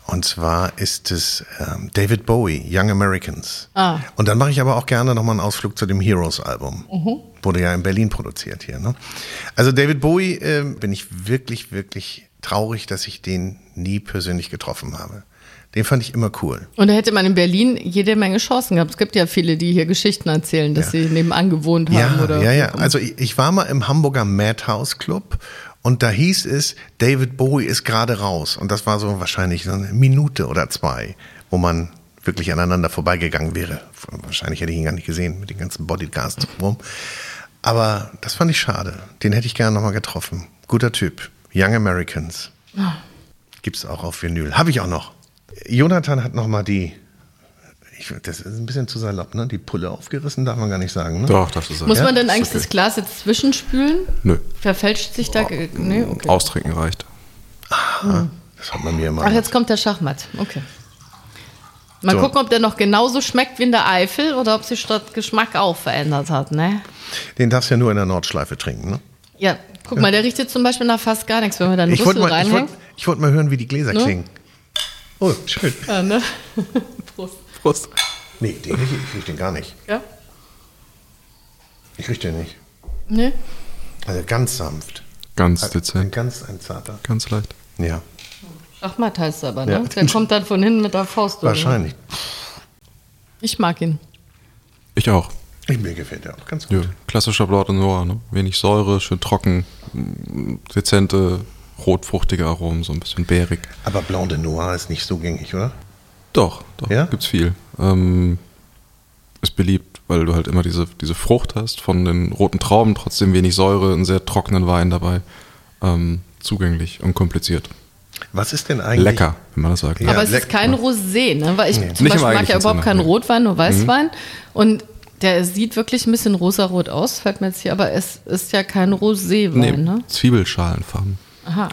und zwar ist es ähm, David Bowie, Young Americans. Ah. Und dann mache ich aber auch gerne nochmal einen Ausflug zu dem Heroes-Album. Mhm. Wurde ja in Berlin produziert hier. Ne? Also David Bowie ähm, bin ich wirklich, wirklich traurig, dass ich den nie persönlich getroffen habe. Den fand ich immer cool. Und da hätte man in Berlin jede Menge Chancen gehabt. Es gibt ja viele, die hier Geschichten erzählen, dass sie nebenan gewohnt haben. Ja, oder ja, ja. Also ich, ich war mal im Hamburger Madhouse Club und da hieß es, David Bowie ist gerade raus. Und das war so wahrscheinlich so eine Minute oder zwei, wo man wirklich aneinander vorbeigegangen wäre. Wahrscheinlich hätte ich ihn gar nicht gesehen mit den ganzen Bodyguards rum. Aber das fand ich schade. Den hätte ich gerne nochmal getroffen. Guter Typ. Young Americans. Gibt's auch auf Vinyl. Habe ich auch noch. Jonathan hat nochmal die, ich, das ist ein bisschen zu salopp, ne? Die Pulle aufgerissen, darf man gar nicht sagen, ne? Doch, das ist er. Muss Ja, man denn eigentlich okay. das Glas jetzt zwischenspülen? Nö. Verfälscht sich da? ge- Nee, okay. Austrinken reicht. Das hat man mir immer. Ach, jetzt kommt der Schachmatt. Okay. Mal So. gucken, ob der noch genauso schmeckt wie in der Eifel oder ob sich statt Geschmack auch verändert hat, ne? Den darfst du ja nur in der Nordschleife trinken, ne? Ja, guck mal, der riecht jetzt zum Beispiel nach fast gar nichts, wenn wir da einen Ich wollte Rüssel mal, ich reinhängen. ich wollt mal hören, wie die Gläser Ne? klingen. Oh, schön. Ja, ne? [LAUGHS] Prost. Prost. Nee, den riech ich, ich riech den gar nicht. Ja? Ich riech den nicht. Ne? Also ganz sanft. Ganz Ein dezent. ganz ein zarter. Ganz leicht. Ja, Schachmatt heißt er aber, ne? Ja. Der kommt dann von hinten mit der Faust durch. wahrscheinlich. Ich mag ihn. Ich auch. Ich, mir gefällt der auch ganz Ja, gut. klassischer Blanc de Noir, ne? Wenig Säure, schön trocken, dezente, rotfruchtige Aromen, so ein bisschen bärig. Aber Blanc de Noir ist nicht so gängig, oder? Doch, doch, Ja? gibt's viel. Ähm, ist beliebt, weil du halt immer diese, diese Frucht hast von den roten Trauben, trotzdem wenig Säure, einen sehr trockenen Wein dabei. Ähm, zugänglich, unkompliziert. Was ist denn eigentlich? Lecker, wenn man das sagt. Ja, aber es ist kein Rosé, ne? Weil ich zum Nicht im Beispiel mag ja überhaupt keinen nee. Rotwein, nur Weißwein. Und der sieht wirklich ein bisschen rosarot aus, fällt mir jetzt hier, aber es ist ja kein Roséwein, Nee, ne? Zwiebelschalenfarben. Aha.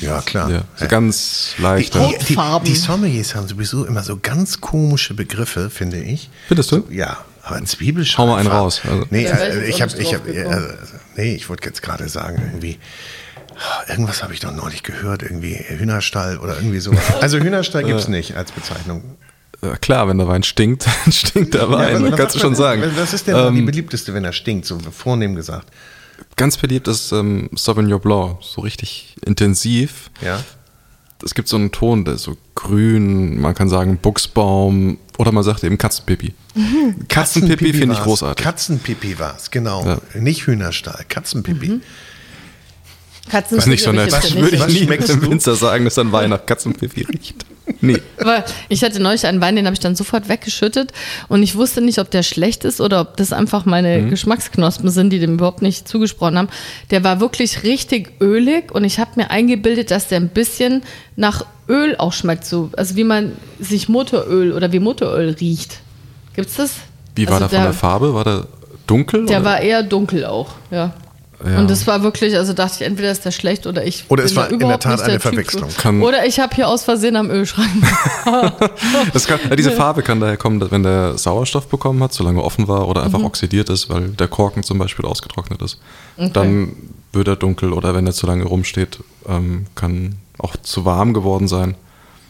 Ja, klar. Ja, so ganz Die, leichte. die, die, Farben. die Sommeliers haben sowieso immer so ganz komische Begriffe, finde ich. Findest du? So, ja, aber Zwiebelschalen. Hau mal einen raus, also. Nee, also ich habe, ich habe, drauf also, nee, ich wollte jetzt gerade sagen, irgendwie, irgendwas habe ich doch neulich gehört, irgendwie Hühnerstall oder irgendwie sowas. [LAUGHS] Also Hühnerstall gibt's nicht als Bezeichnung. Äh, klar, wenn der Wein stinkt, [LAUGHS] dann stinkt der Wein, Ja, kannst du schon sagen. Was ist denn Ähm, die beliebteste, wenn er stinkt, so vornehm gesagt? Ganz beliebt ist ähm, Sauvignon Blanc, so richtig intensiv. Ja. Es gibt so einen Ton, der ist so grün, man kann sagen Buchsbaum oder man sagt eben Katzenpipi. Katzenpipi finde ich großartig. Katzenpipi war's, genau. Ja. Nicht Hühnerstall, Katzenpipi. Katzen ist nicht so nett. Das Würde ich Was nie dem du? Winzer sagen, dass ein Wein nach Katzenpipi riecht. Nee. Aber ich hatte neulich einen Wein, den habe ich dann sofort weggeschüttet und ich wusste nicht, ob der schlecht ist oder ob das einfach meine Mhm. Geschmacksknospen sind, die dem überhaupt nicht zugesprochen haben. Der war wirklich richtig ölig und ich habe mir eingebildet, dass der ein bisschen nach Öl auch schmeckt, so also wie man sich Motoröl oder wie Motoröl riecht. Gibt's das? Wie war also der von der Farbe? War der dunkel? Der oder? war eher dunkel auch, ja. Ja. Und das war wirklich, also dachte ich, entweder ist der schlecht oder ich. Oder es bin war in der Tat eine der Typ Verwechslung. Kann- Oder ich habe hier aus Versehen am Ölschrank. [LAUGHS] Kann, diese Farbe kann daher kommen, dass wenn der Sauerstoff bekommen hat, solange offen war oder Mhm. einfach oxidiert ist, weil der Korken zum Beispiel ausgetrocknet ist. Dann wird er dunkel oder wenn er zu lange rumsteht, ähm, kann auch zu warm geworden sein.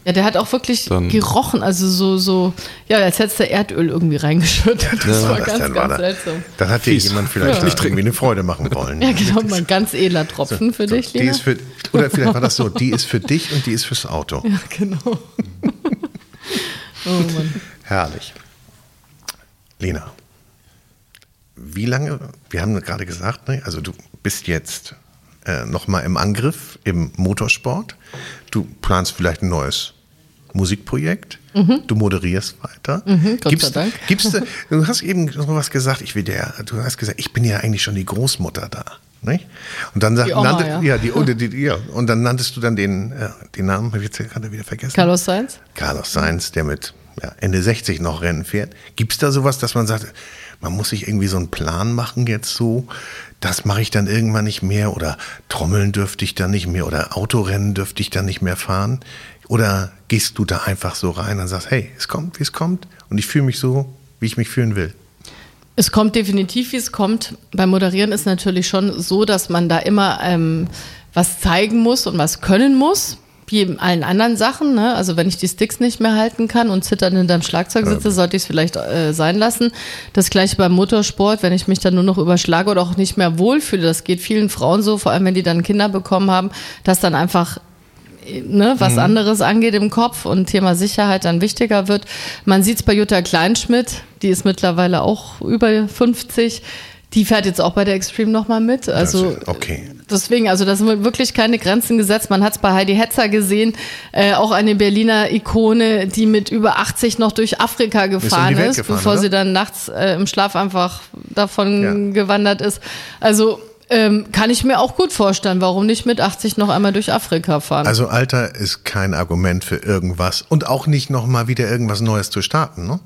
Ja, der hat auch wirklich Dann- gerochen, also so, so, ja, als hättest du Erdöl irgendwie reingeschüttet. das war Das ganz, ganz da, seltsam. Dann hat dir jemand vielleicht Ja. da irgendwie eine Freude machen wollen. Ja, genau, mal ein ganz edler Tropfen für dich, die Lena. ist für, oder vielleicht war das so, die ist für dich und die ist fürs Auto. ja, genau. oh Mann. Herrlich. Lena, wie lange, wir haben gerade gesagt, ne, also du bist jetzt äh, nochmal im Angriff im Motorsport. Du planst vielleicht ein neues Musikprojekt. Du moderierst weiter. Mhm, Gott sei Gibst- Dank. Gibst [LAUGHS] du, hast eben so was gesagt, ich will der, du hast gesagt, ich bin ja eigentlich schon die Großmutter da. Nicht? Und dann sagt, Die Oma, nannte, ja. ja. die, oder [LAUGHS] die, ja, und dann nanntest du dann den, äh, den Namen, habe ich jetzt gerade wieder vergessen. Carlos Sainz? Carlos Sainz, der mit ja, Ende 60 noch Rennen fährt. Gibt es da sowas, dass man sagt, man muss sich irgendwie so einen Plan machen jetzt so, das mache ich dann irgendwann nicht mehr oder Trommeln dürfte ich dann nicht mehr oder Autorennen dürfte ich dann nicht mehr fahren? Oder gehst du da einfach so rein und sagst, hey, es kommt, wie es kommt und ich fühle mich so, wie ich mich fühlen will? Es kommt definitiv, wie es kommt. Beim Moderieren ist natürlich schon so, dass man da immer ähm, was zeigen muss und was können muss. Wie in allen anderen Sachen. Ne? Also wenn ich die Sticks nicht mehr halten kann und zitternd hinterm Schlagzeug sitze, sollte ich es vielleicht äh, sein lassen. Das gleiche beim Motorsport, wenn ich mich dann nur noch überschlage oder auch nicht mehr wohlfühle. Das geht vielen Frauen so, vor allem wenn die dann Kinder bekommen haben, dass dann einfach ne, was anderes angeht im Kopf und Thema Sicherheit dann wichtiger wird. Man sieht es bei Jutta Kleinschmidt, die ist mittlerweile auch über 50. Die fährt jetzt auch bei der Extreme nochmal mit. Also okay. deswegen, also da sind wirklich keine Grenzen gesetzt. Man hat es bei Heidi Hetzer gesehen, äh, auch eine Berliner Ikone, die mit über 80 noch durch Afrika gefahren Welt ist, gefahren, bevor oder? sie dann nachts äh, im Schlaf einfach davon Ja. gewandert ist. Also ähm, kann ich mir auch gut vorstellen, warum nicht mit 80 noch einmal durch Afrika fahren. Also Alter ist kein Argument für irgendwas und auch nicht nochmal wieder irgendwas Neues zu starten, ne?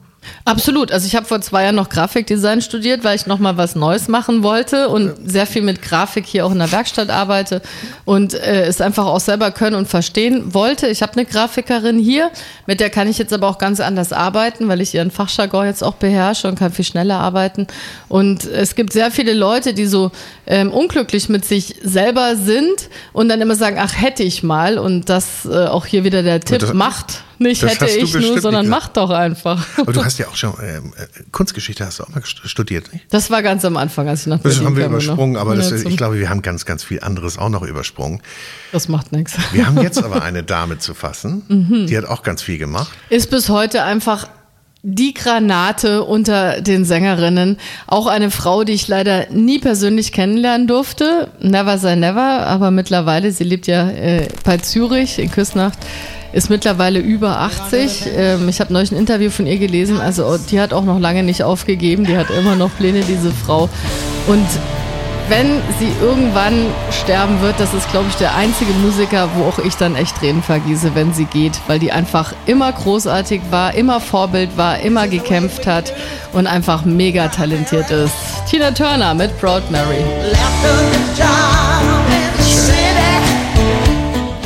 Absolut. Also ich habe vor zwei Jahren noch Grafikdesign studiert, weil ich noch mal was Neues machen wollte und sehr viel mit Grafik hier auch in der Werkstatt arbeite und äh, es einfach auch selber können und verstehen wollte. Ich habe eine Grafikerin hier, mit der kann ich jetzt aber auch ganz anders arbeiten, weil ich ihren Fachjargon jetzt auch beherrsche und kann viel schneller arbeiten. Und es gibt sehr viele Leute, die so ähm, unglücklich mit sich selber sind und dann immer sagen, ach hätte ich mal. Und das äh, auch hier wieder der Tipp, macht nicht das hätte ich nur, sondern macht doch einfach. Aber du hast ja auch schon ähm, äh, Kunstgeschichte hast du auch mal studiert, nicht? Das war ganz am Anfang, als ich nach Das Berlin haben wir übersprungen, aber das, ich glaube, wir haben ganz, ganz viel anderes auch noch übersprungen. das macht nichts. Wir haben jetzt aber [LAUGHS] eine Dame zu fassen, Mhm. die hat auch ganz viel gemacht. Ist bis heute einfach die Granate unter den Sängerinnen. Auch eine Frau, die ich leider nie persönlich kennenlernen durfte. Never say never, aber mittlerweile, sie lebt ja äh, bei Zürich in Küsnacht, ist mittlerweile über 80. Ähm, ich habe neulich ein Interview von ihr gelesen, also die hat auch noch lange nicht aufgegeben, die hat immer noch Pläne, diese Frau. Und wenn sie irgendwann sterben wird, das ist, glaube ich, der einzige Musiker, wo auch ich dann echt Tränen vergieße, wenn sie geht, weil die einfach immer großartig war, immer Vorbild war, immer gekämpft hat und einfach mega talentiert ist. Tina Turner mit Proud Mary.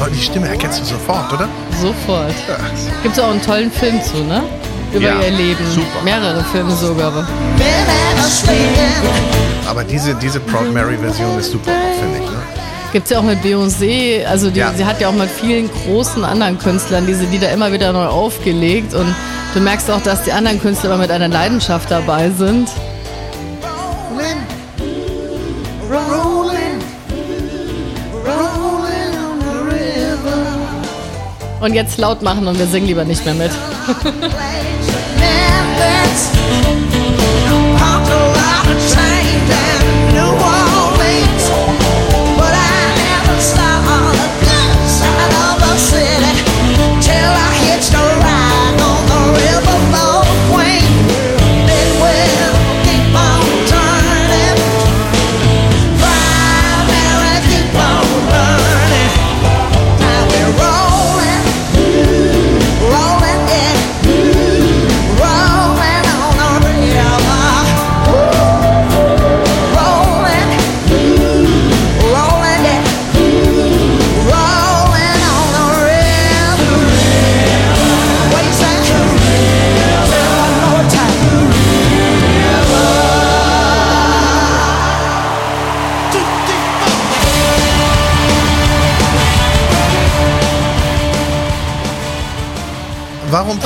Oh, die Stimme erkennst du sofort, oder? Sofort. Gibt es auch einen tollen Film zu, ne? Über Ja, ihr Leben. super. Mehrere Filme sogar. aber- diese, diese Proud Mary Version ist super, finde ich. Ne? Gibt's ja auch mit Beyoncé, also die, Ja. sie hat ja auch mit vielen großen anderen Künstlern diese Lieder immer wieder neu aufgelegt und du merkst auch, dass die anderen Künstler immer mit einer Leidenschaft dabei sind. Und jetzt laut machen und wir singen lieber nicht mehr mit. [LAUGHS]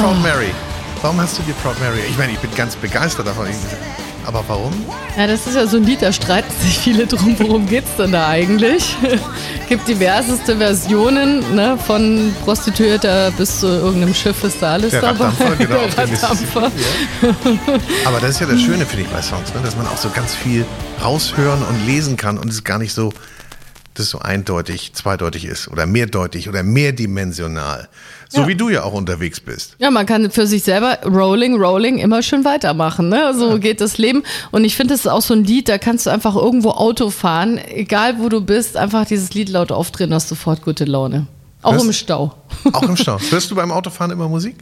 Proud Oh. Mary? Warum hast du die Proud Mary? Ich meine, ich bin ganz begeistert davon. Aber warum? Ja, das ist ja so ein Lied, da streiten sich viele drum, worum geht's denn da eigentlich? [LAUGHS] Gibt diverseste Versionen, ne, von Prostituierter bis zu irgendeinem Schiff ist da alles Der dabei. Raddampfer, genau, Der Raddampfer. Aber das ist ja das Schöne, finde ich, bei Songs, ne? dass man auch so ganz viel raushören und lesen kann und es gar nicht so das so eindeutig, zweideutig ist oder mehrdeutig oder mehrdimensional. So Ja. wie du ja auch unterwegs bist. Ja, man kann für sich selber Rolling, Rolling immer schön weitermachen. Ne? So geht das Leben. Und ich finde, das ist auch so ein Lied, da kannst du einfach irgendwo Auto fahren, egal wo du bist, einfach dieses Lied laut aufdrehen, hast sofort gute Laune. Auch Hörst- im Stau. Auch im Stau. [LAUGHS] Hörst du beim Autofahren immer Musik?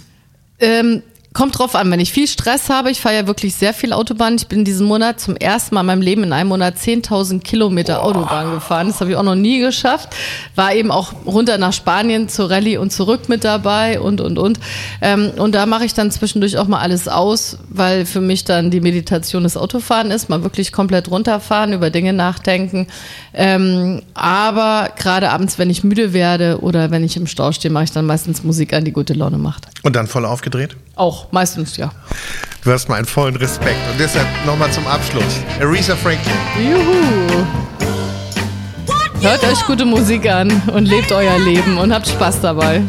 Ähm, kommt drauf an, wenn ich viel Stress habe, ich fahre ja wirklich sehr viel Autobahn. Ich bin diesen Monat zum ersten Mal in meinem Leben in einem Monat 10.000 Kilometer Autobahn gefahren. Das habe ich auch noch nie geschafft. War eben auch runter nach Spanien zur Rallye und zurück mit dabei und, und, und. Ähm, und da mache ich dann zwischendurch auch mal alles aus, weil für mich dann die Meditation des Autofahren ist. Mal wirklich komplett runterfahren, über Dinge nachdenken. Ähm, aber gerade abends, wenn ich müde werde oder wenn ich im Stau stehe, mache ich dann meistens Musik an, die gute Laune macht. Und dann voll aufgedreht? Auch, meistens, ja. Du hast meinen vollen Respekt. Und deshalb nochmal zum Abschluss. Aretha Franklin. Juhu. Hört euch gute Musik an und lebt euer Leben und habt Spaß dabei.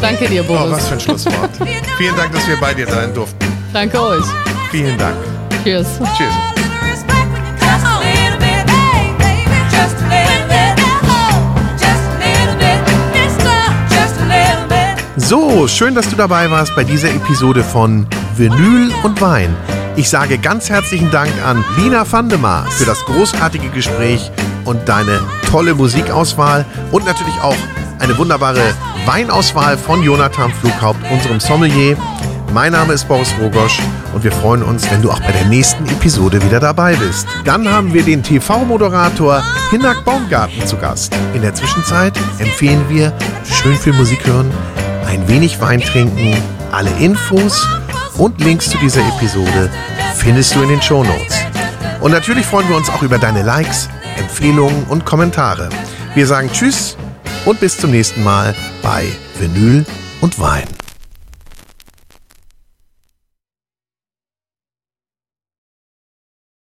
Danke dir, Oh, was Boris. für ein Schlusswort. Vielen Dank, dass wir bei dir sein durften. Danke euch. Vielen Dank. Cheers. Tschüss. So, schön, dass du dabei warst bei dieser Episode von Vinyl und Wein. Ich sage ganz herzlichen Dank an Lina Vandemar für das großartige Gespräch und deine tolle Musikauswahl und natürlich auch eine wunderbare Weinauswahl von Jonathan Flughaupt, unserem Sommelier. Mein Name ist Boris Rogosch und wir freuen uns, wenn du auch bei der nächsten Episode wieder dabei bist. Dann haben wir den TV-Moderator Hinak Baumgarten zu Gast. In der Zwischenzeit empfehlen wir schön viel Musik hören, ein wenig Wein trinken. Alle Infos und Links zu dieser Episode findest du in den Shownotes. Und natürlich freuen wir uns auch über deine Likes, Empfehlungen und Kommentare. Wir sagen Tschüss und bis zum nächsten Mal bei Vinyl und Wein.